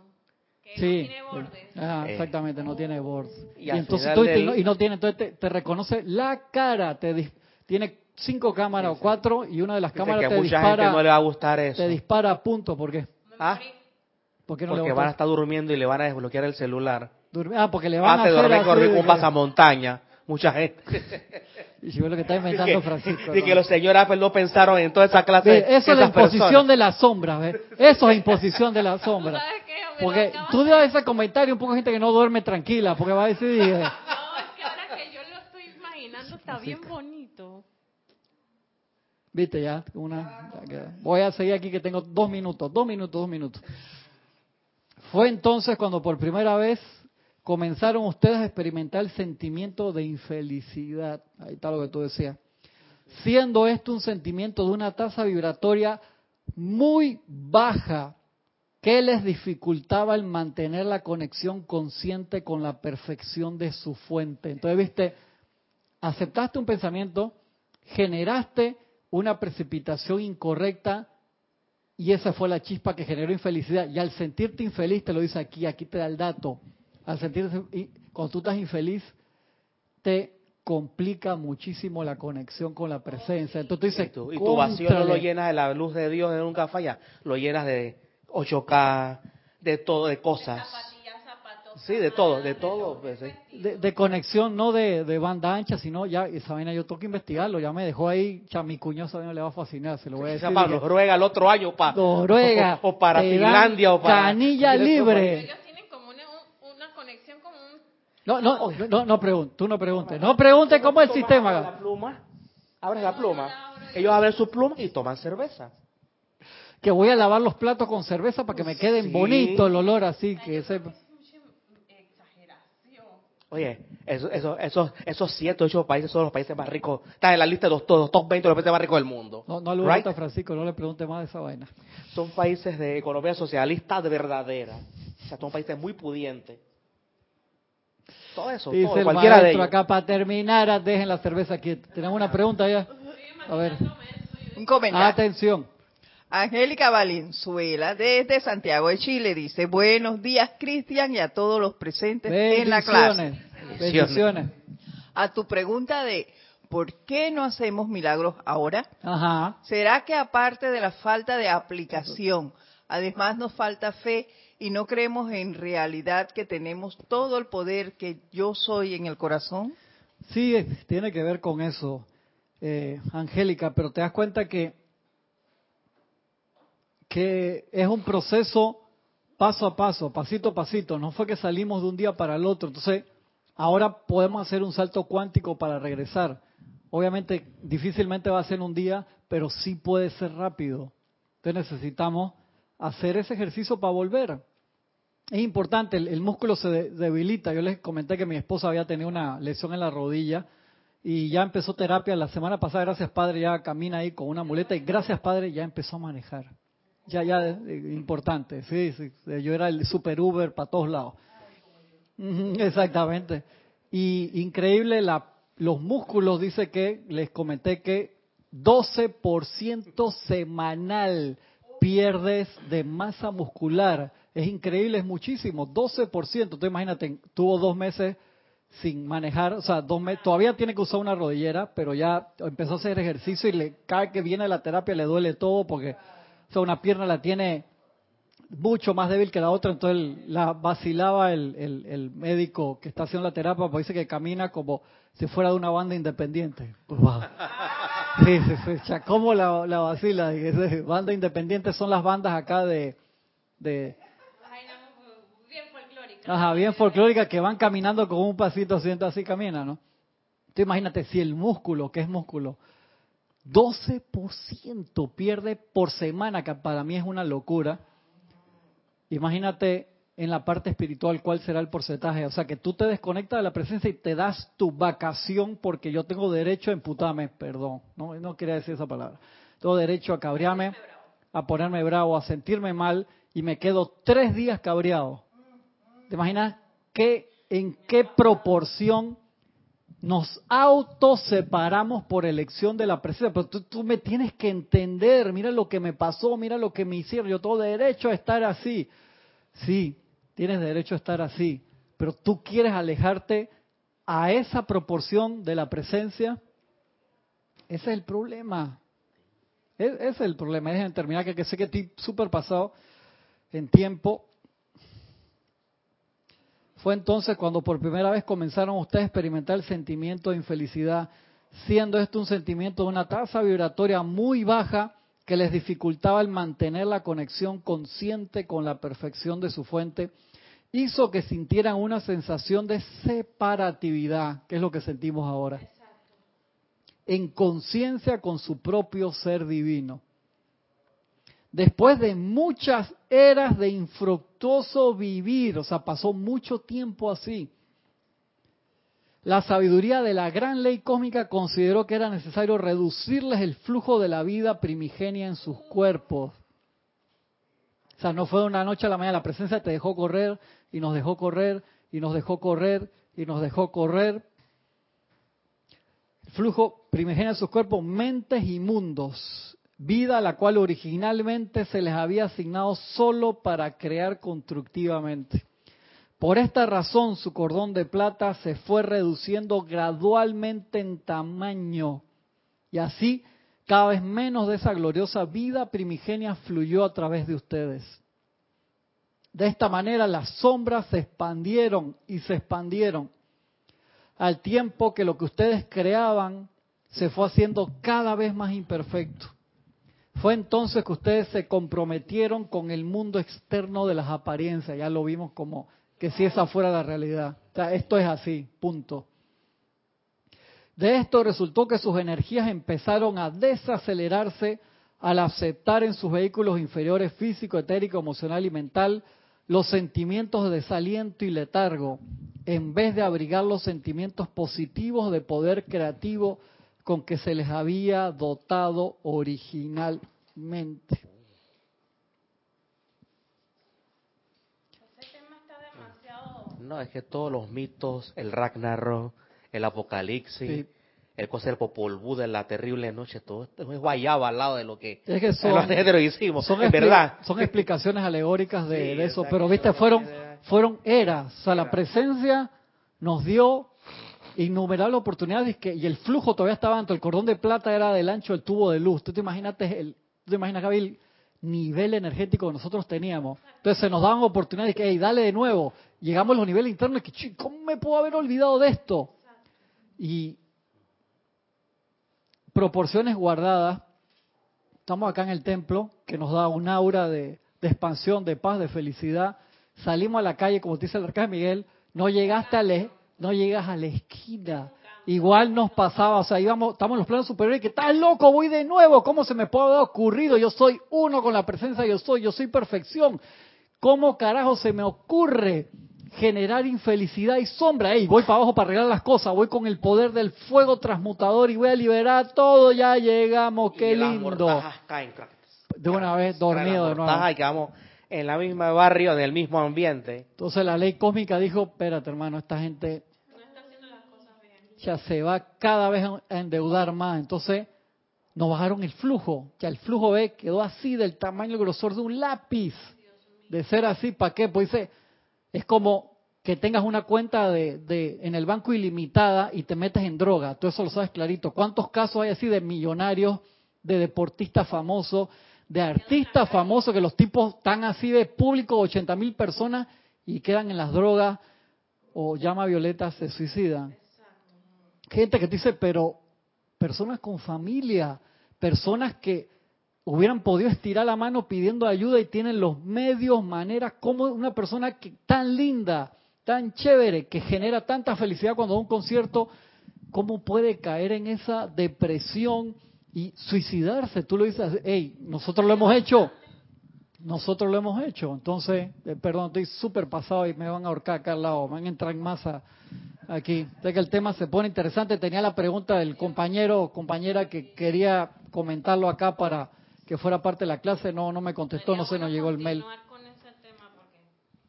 que Sí, no tiene bordes. ah, Eh. exactamente, no tiene bordes. Y Y, entonces tú- y del- no- y no tiene, entonces te, te reconoce la cara, te tiene cinco cámaras o cuatro y una de las Dice cámaras que a te mucha gente no le dispara, va a gustar eso. te dispara a punto, ¿por qué? ¿Ah? ¿Por qué no le Porque gusta? van a estar durmiendo y le van a desbloquear el celular. Durmi- Ah, porque le van a Hace hacer dormir así que- pasamontaña. Mucha gente. Y si ves lo que está inventando Francisco. Y ¿no? que los señores Apple no pensaron en toda esa clase de Eso es la imposición personas. de la sombra, ¿ves? Eso es imposición de la sombra. ¿Sabes qué? Porque tú de- das ese comentario, un poco de gente que no duerme tranquila, porque va a decir, eh, No, es que ahora que yo lo estoy imaginando está bien bonito. Viste ya, una. ya. Voy a seguir aquí que tengo dos minutos, dos minutos, dos minutos. Fue entonces cuando por primera vez comenzaron ustedes a experimentar el sentimiento de infelicidad. Ahí está lo que tú decías. Siendo esto un sentimiento de una tasa vibratoria muy baja que les dificultaba el mantener la conexión consciente con la perfección de su fuente. Entonces, viste, aceptaste un pensamiento, generaste una precipitación incorrecta y esa fue la chispa que generó infelicidad. Y al sentirte infeliz, te lo dice aquí, aquí te da el dato. Al sentirte, y cuando tú estás infeliz, te complica muchísimo la conexión con la presencia. Entonces tú dices, y tu, y tu vacío no lo llenas de la luz de Dios, de nunca falla, lo llenas de 8K, de todo, de cosas. Sí, de todo, de todo. Pues, de, de, conexión, no de, de, banda ancha, sino ya, esa vaina yo tengo que investigarlo, ya me dejó ahí, ya mi cuño esa vaina le va a fascinar, se lo voy a decir. Para Noruega el otro año, para Noruega, o, o para Finlandia, o para... Canilla libre. Ellos tienen como una, una conexión como un... No, no, no, no preguntes, tú no preguntes, no preguntes cómo es el sistema. La pluma, abres la pluma, ellos abren su pluma y toman cerveza que voy a lavar los platos con cerveza para que me queden sí. bonito el olor así que ese Oye, esos eso, eso, esos siete, ocho países son los países más ricos. Están en la lista de los, los top 20 de los países más ricos del mundo. No, no le right? a Francisco, no le pregunte más de esa vaina. Son países de economía socialista de verdadera. O sea, son países muy pudientes. Todo eso, Dice todo, el cualquiera de ellos. acá, para terminar, dejen la cerveza aquí. Tenemos una pregunta ya. A ver. Un comentario. Atención. Angélica Valenzuela, desde Santiago de Chile, dice, buenos días Cristian y a todos los presentes en la clase. Bendiciones. A tu pregunta de ¿por qué no hacemos milagros ahora? Ajá. ¿Será que aparte de la falta de aplicación, además nos falta fe y no creemos en realidad que tenemos todo el poder que yo soy en el corazón? Sí, tiene que ver con eso, eh, Angélica, pero te das cuenta que que es un proceso paso a paso, pasito a pasito. No fue que salimos de un día para el otro. Entonces, ahora podemos hacer un salto cuántico para regresar. Obviamente, difícilmente va a ser un día, pero sí puede ser rápido. Entonces necesitamos hacer ese ejercicio para volver. Es importante, el, el músculo se de, debilita. Yo les comenté que mi esposa había tenido una lesión en la rodilla y ya empezó terapia la semana pasada. Gracias, Padre, ya camina ahí con una muleta y gracias, Padre, ya empezó a manejar. Ya, ya, importante, sí, sí, yo era el super Uber para todos lados. Exactamente. Y increíble, la, los músculos, dice que, les comenté que 12% semanal pierdes de masa muscular. Es increíble, es muchísimo, 12%. Tú imagínate, tuvo dos meses sin manejar, o sea, dos meses, todavía tiene que usar una rodillera, pero ya empezó a hacer ejercicio y le cae que viene la terapia, le duele todo porque o sea, una pierna la tiene mucho más débil que la otra, entonces la vacilaba el, el, el, médico que está haciendo la terapia, porque dice que camina como si fuera de una banda independiente. Wow. Sí, sí, sí. ¿Cómo la, la vacila? Banda independiente son las bandas acá de... Ajá, bien folclóricas que van caminando con un pasito siento así camina, ¿no? Tú imagínate si el músculo, que es músculo, 12% pierde por semana, que para mí es una locura. Imagínate en la parte espiritual cuál será el porcentaje. O sea, que tú te desconectas de la presencia y te das tu vacación porque yo tengo derecho a emputarme, perdón, no, no quería decir esa palabra. Tengo derecho a cabrearme, a ponerme bravo, a sentirme mal y me quedo tres días cabreado. ¿Te imaginas qué, en qué proporción nos autoseparamos por elección de la presencia. Pero tú, tú, me tienes que entender, mira lo que me pasó, mira lo que me hicieron, yo tengo derecho a estar así. Sí, tienes derecho a estar así, pero tú quieres alejarte a esa proporción de la presencia. Ese es el problema. Ese es el problema. Es terminar que, que sé que estoy súper pasado en tiempo fue entonces cuando por primera vez comenzaron ustedes a experimentar el sentimiento de infelicidad, siendo esto un sentimiento de una tasa vibratoria muy baja que les dificultaba el mantener la conexión consciente con la perfección de su fuente, hizo que sintieran una sensación de separatividad, que es lo que sentimos ahora, en conciencia con su propio ser divino después de muchas eras de infructuoso vivir, o sea, pasó mucho tiempo así. La sabiduría de la gran ley cósmica consideró que era necesario reducirles el flujo de la vida primigenia en sus cuerpos. O sea, no fue de una noche a la mañana, la presencia te dejó correr y nos dejó correr y nos dejó correr y nos dejó correr. El flujo primigenio en sus cuerpos, mentes y mundos vida la cual originalmente se les había asignado solo para crear constructivamente. Por esta razón su cordón de plata se fue reduciendo gradualmente en tamaño y así cada vez menos de esa gloriosa vida primigenia fluyó a través de ustedes. De esta manera las sombras se expandieron y se expandieron al tiempo que lo que ustedes creaban se fue haciendo cada vez más imperfecto. Fue entonces que ustedes se comprometieron con el mundo externo de las apariencias, ya lo vimos como que si esa fuera la realidad. Esto es así, punto. De esto resultó que sus energías empezaron a desacelerarse al aceptar en sus vehículos inferiores físico, etérico, emocional y mental los sentimientos de desaliento y letargo, en vez de abrigar los sentimientos positivos de poder creativo con que se les había dotado originalmente. No, es que todos los mitos, el Ragnarok, el Apocalipsis, el cosa del Popol Vuh la terrible noche, todo esto es guayaba al lado de lo que, es que son, hicimos, son verdad. Son explicaciones alegóricas de, eso, pero viste, fueron, fueron eras, o sea, la presencia nos dio innumerables oportunidades y el flujo todavía estaba tanto el cordón de plata era del ancho del tubo de luz. Tú te imaginas el, te imaginas, el nivel energético que nosotros teníamos. Entonces se nos daban oportunidades que, hey, dale de nuevo. Llegamos a los niveles internos que, ¿cómo me puedo haber olvidado de esto? Y proporciones guardadas. Estamos acá en el templo que nos da un aura de, expansión, de paz, de felicidad. Salimos a la calle, como te dice el arcángel Miguel, no llegaste a la, no llegas a la esquina. Igual nos pasaba, o sea, íbamos, estamos en los planos superiores que estás loco, voy de nuevo, ¿cómo se me puede haber ocurrido? Yo soy uno con la presencia, yo soy, yo soy perfección. ¿Cómo carajo se me ocurre generar infelicidad y sombra? Ey, voy para abajo para arreglar las cosas, voy con el poder del fuego transmutador y voy a liberar todo, ya llegamos, qué lindo. De una vez dormido de nuevo. Y quedamos en la misma barrio, en el mismo ambiente. Entonces la ley cósmica dijo, espérate hermano, esta gente se va cada vez a endeudar más. Entonces nos bajaron el flujo, ya el flujo B quedó así del tamaño y grosor de un lápiz. De ser así, ¿para qué? Pues dice, es como que tengas una cuenta de, de, en el banco ilimitada y te metes en droga. Tú eso lo sabes clarito. ¿Cuántos casos hay así de millonarios, de deportistas famosos, de artistas famosos que los tipos están así de público, 80 mil personas, y quedan en las drogas o llama violeta, se suicidan. Gente que dice, pero personas con familia, personas que hubieran podido estirar la mano pidiendo ayuda y tienen los medios, maneras, como una persona que, tan linda, tan chévere, que genera tanta felicidad cuando da un concierto, ¿cómo puede caer en esa depresión? y suicidarse. Tú lo dices, hey, nosotros lo hemos hecho. Nosotros lo hemos hecho. Entonces, eh, perdón, estoy súper pasado y me van a ahorcar acá al lado. Me van a entrar en masa aquí. Sé que el tema se pone interesante. Tenía la pregunta del compañero o compañera que quería comentarlo acá para que fuera parte de la clase. No, no me contestó, no sé, no llegó el mail.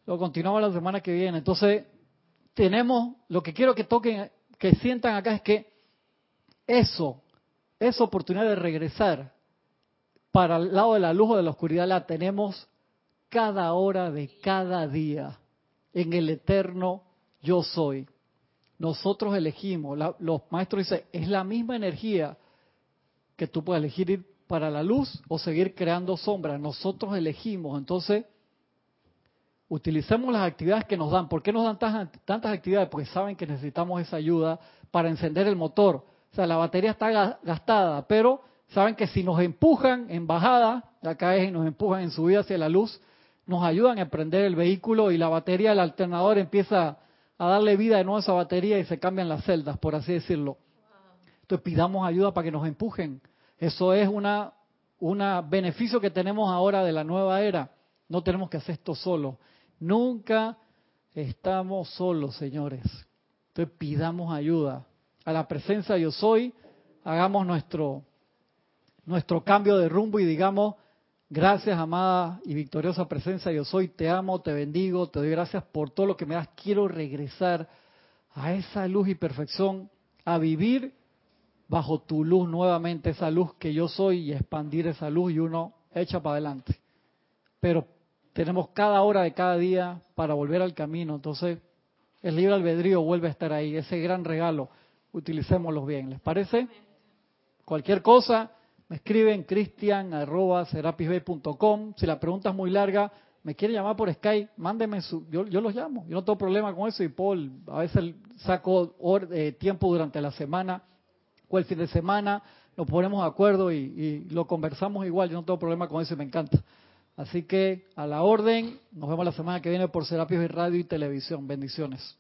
Lo continuamos la semana que viene. Entonces, tenemos, lo que quiero que toquen, que sientan acá es que eso esa oportunidad de regresar para el lado de la luz o de la oscuridad la tenemos cada hora de cada día en el eterno yo soy. Nosotros elegimos, los maestros dicen, es la misma energía que tú puedes elegir ir para la luz o seguir creando sombras. Nosotros elegimos, entonces utilicemos las actividades que nos dan. ¿Por qué nos dan tantas, tantas actividades? Porque saben que necesitamos esa ayuda para encender el motor o sea, la batería está gastada, pero saben que si nos empujan en bajada, acá es nos empujan en subida hacia la luz, nos ayudan a prender el vehículo y la batería del alternador empieza a darle vida de nuevo a esa batería y se cambian las celdas, por así decirlo. Entonces pidamos ayuda para que nos empujen. Eso es un beneficio que tenemos ahora de la nueva era. No tenemos que hacer esto solo. Nunca estamos solos, señores. Entonces pidamos ayuda a la presencia yo soy, hagamos nuestro, nuestro cambio de rumbo y digamos, gracias amada y victoriosa presencia yo soy, te amo, te bendigo, te doy gracias por todo lo que me das, quiero regresar a esa luz y perfección, a vivir bajo tu luz nuevamente, esa luz que yo soy y expandir esa luz y uno echa para adelante. Pero tenemos cada hora de cada día para volver al camino, entonces el libre albedrío vuelve a estar ahí, ese gran regalo, utilicémoslo bien, ¿les parece? Cualquier cosa, me escriben cristian.com. Si la pregunta es muy larga, me quiere llamar por Skype, mándeme su, yo, yo los llamo, yo no tengo problema con eso y Paul a veces saco eh, tiempo durante la semana o el fin de semana, nos ponemos de acuerdo y, lo conversamos igual, yo no tengo problema con eso y me encanta. Así que a la orden, nos vemos la semana que viene por Serapis y Radio y Televisión. Bendiciones.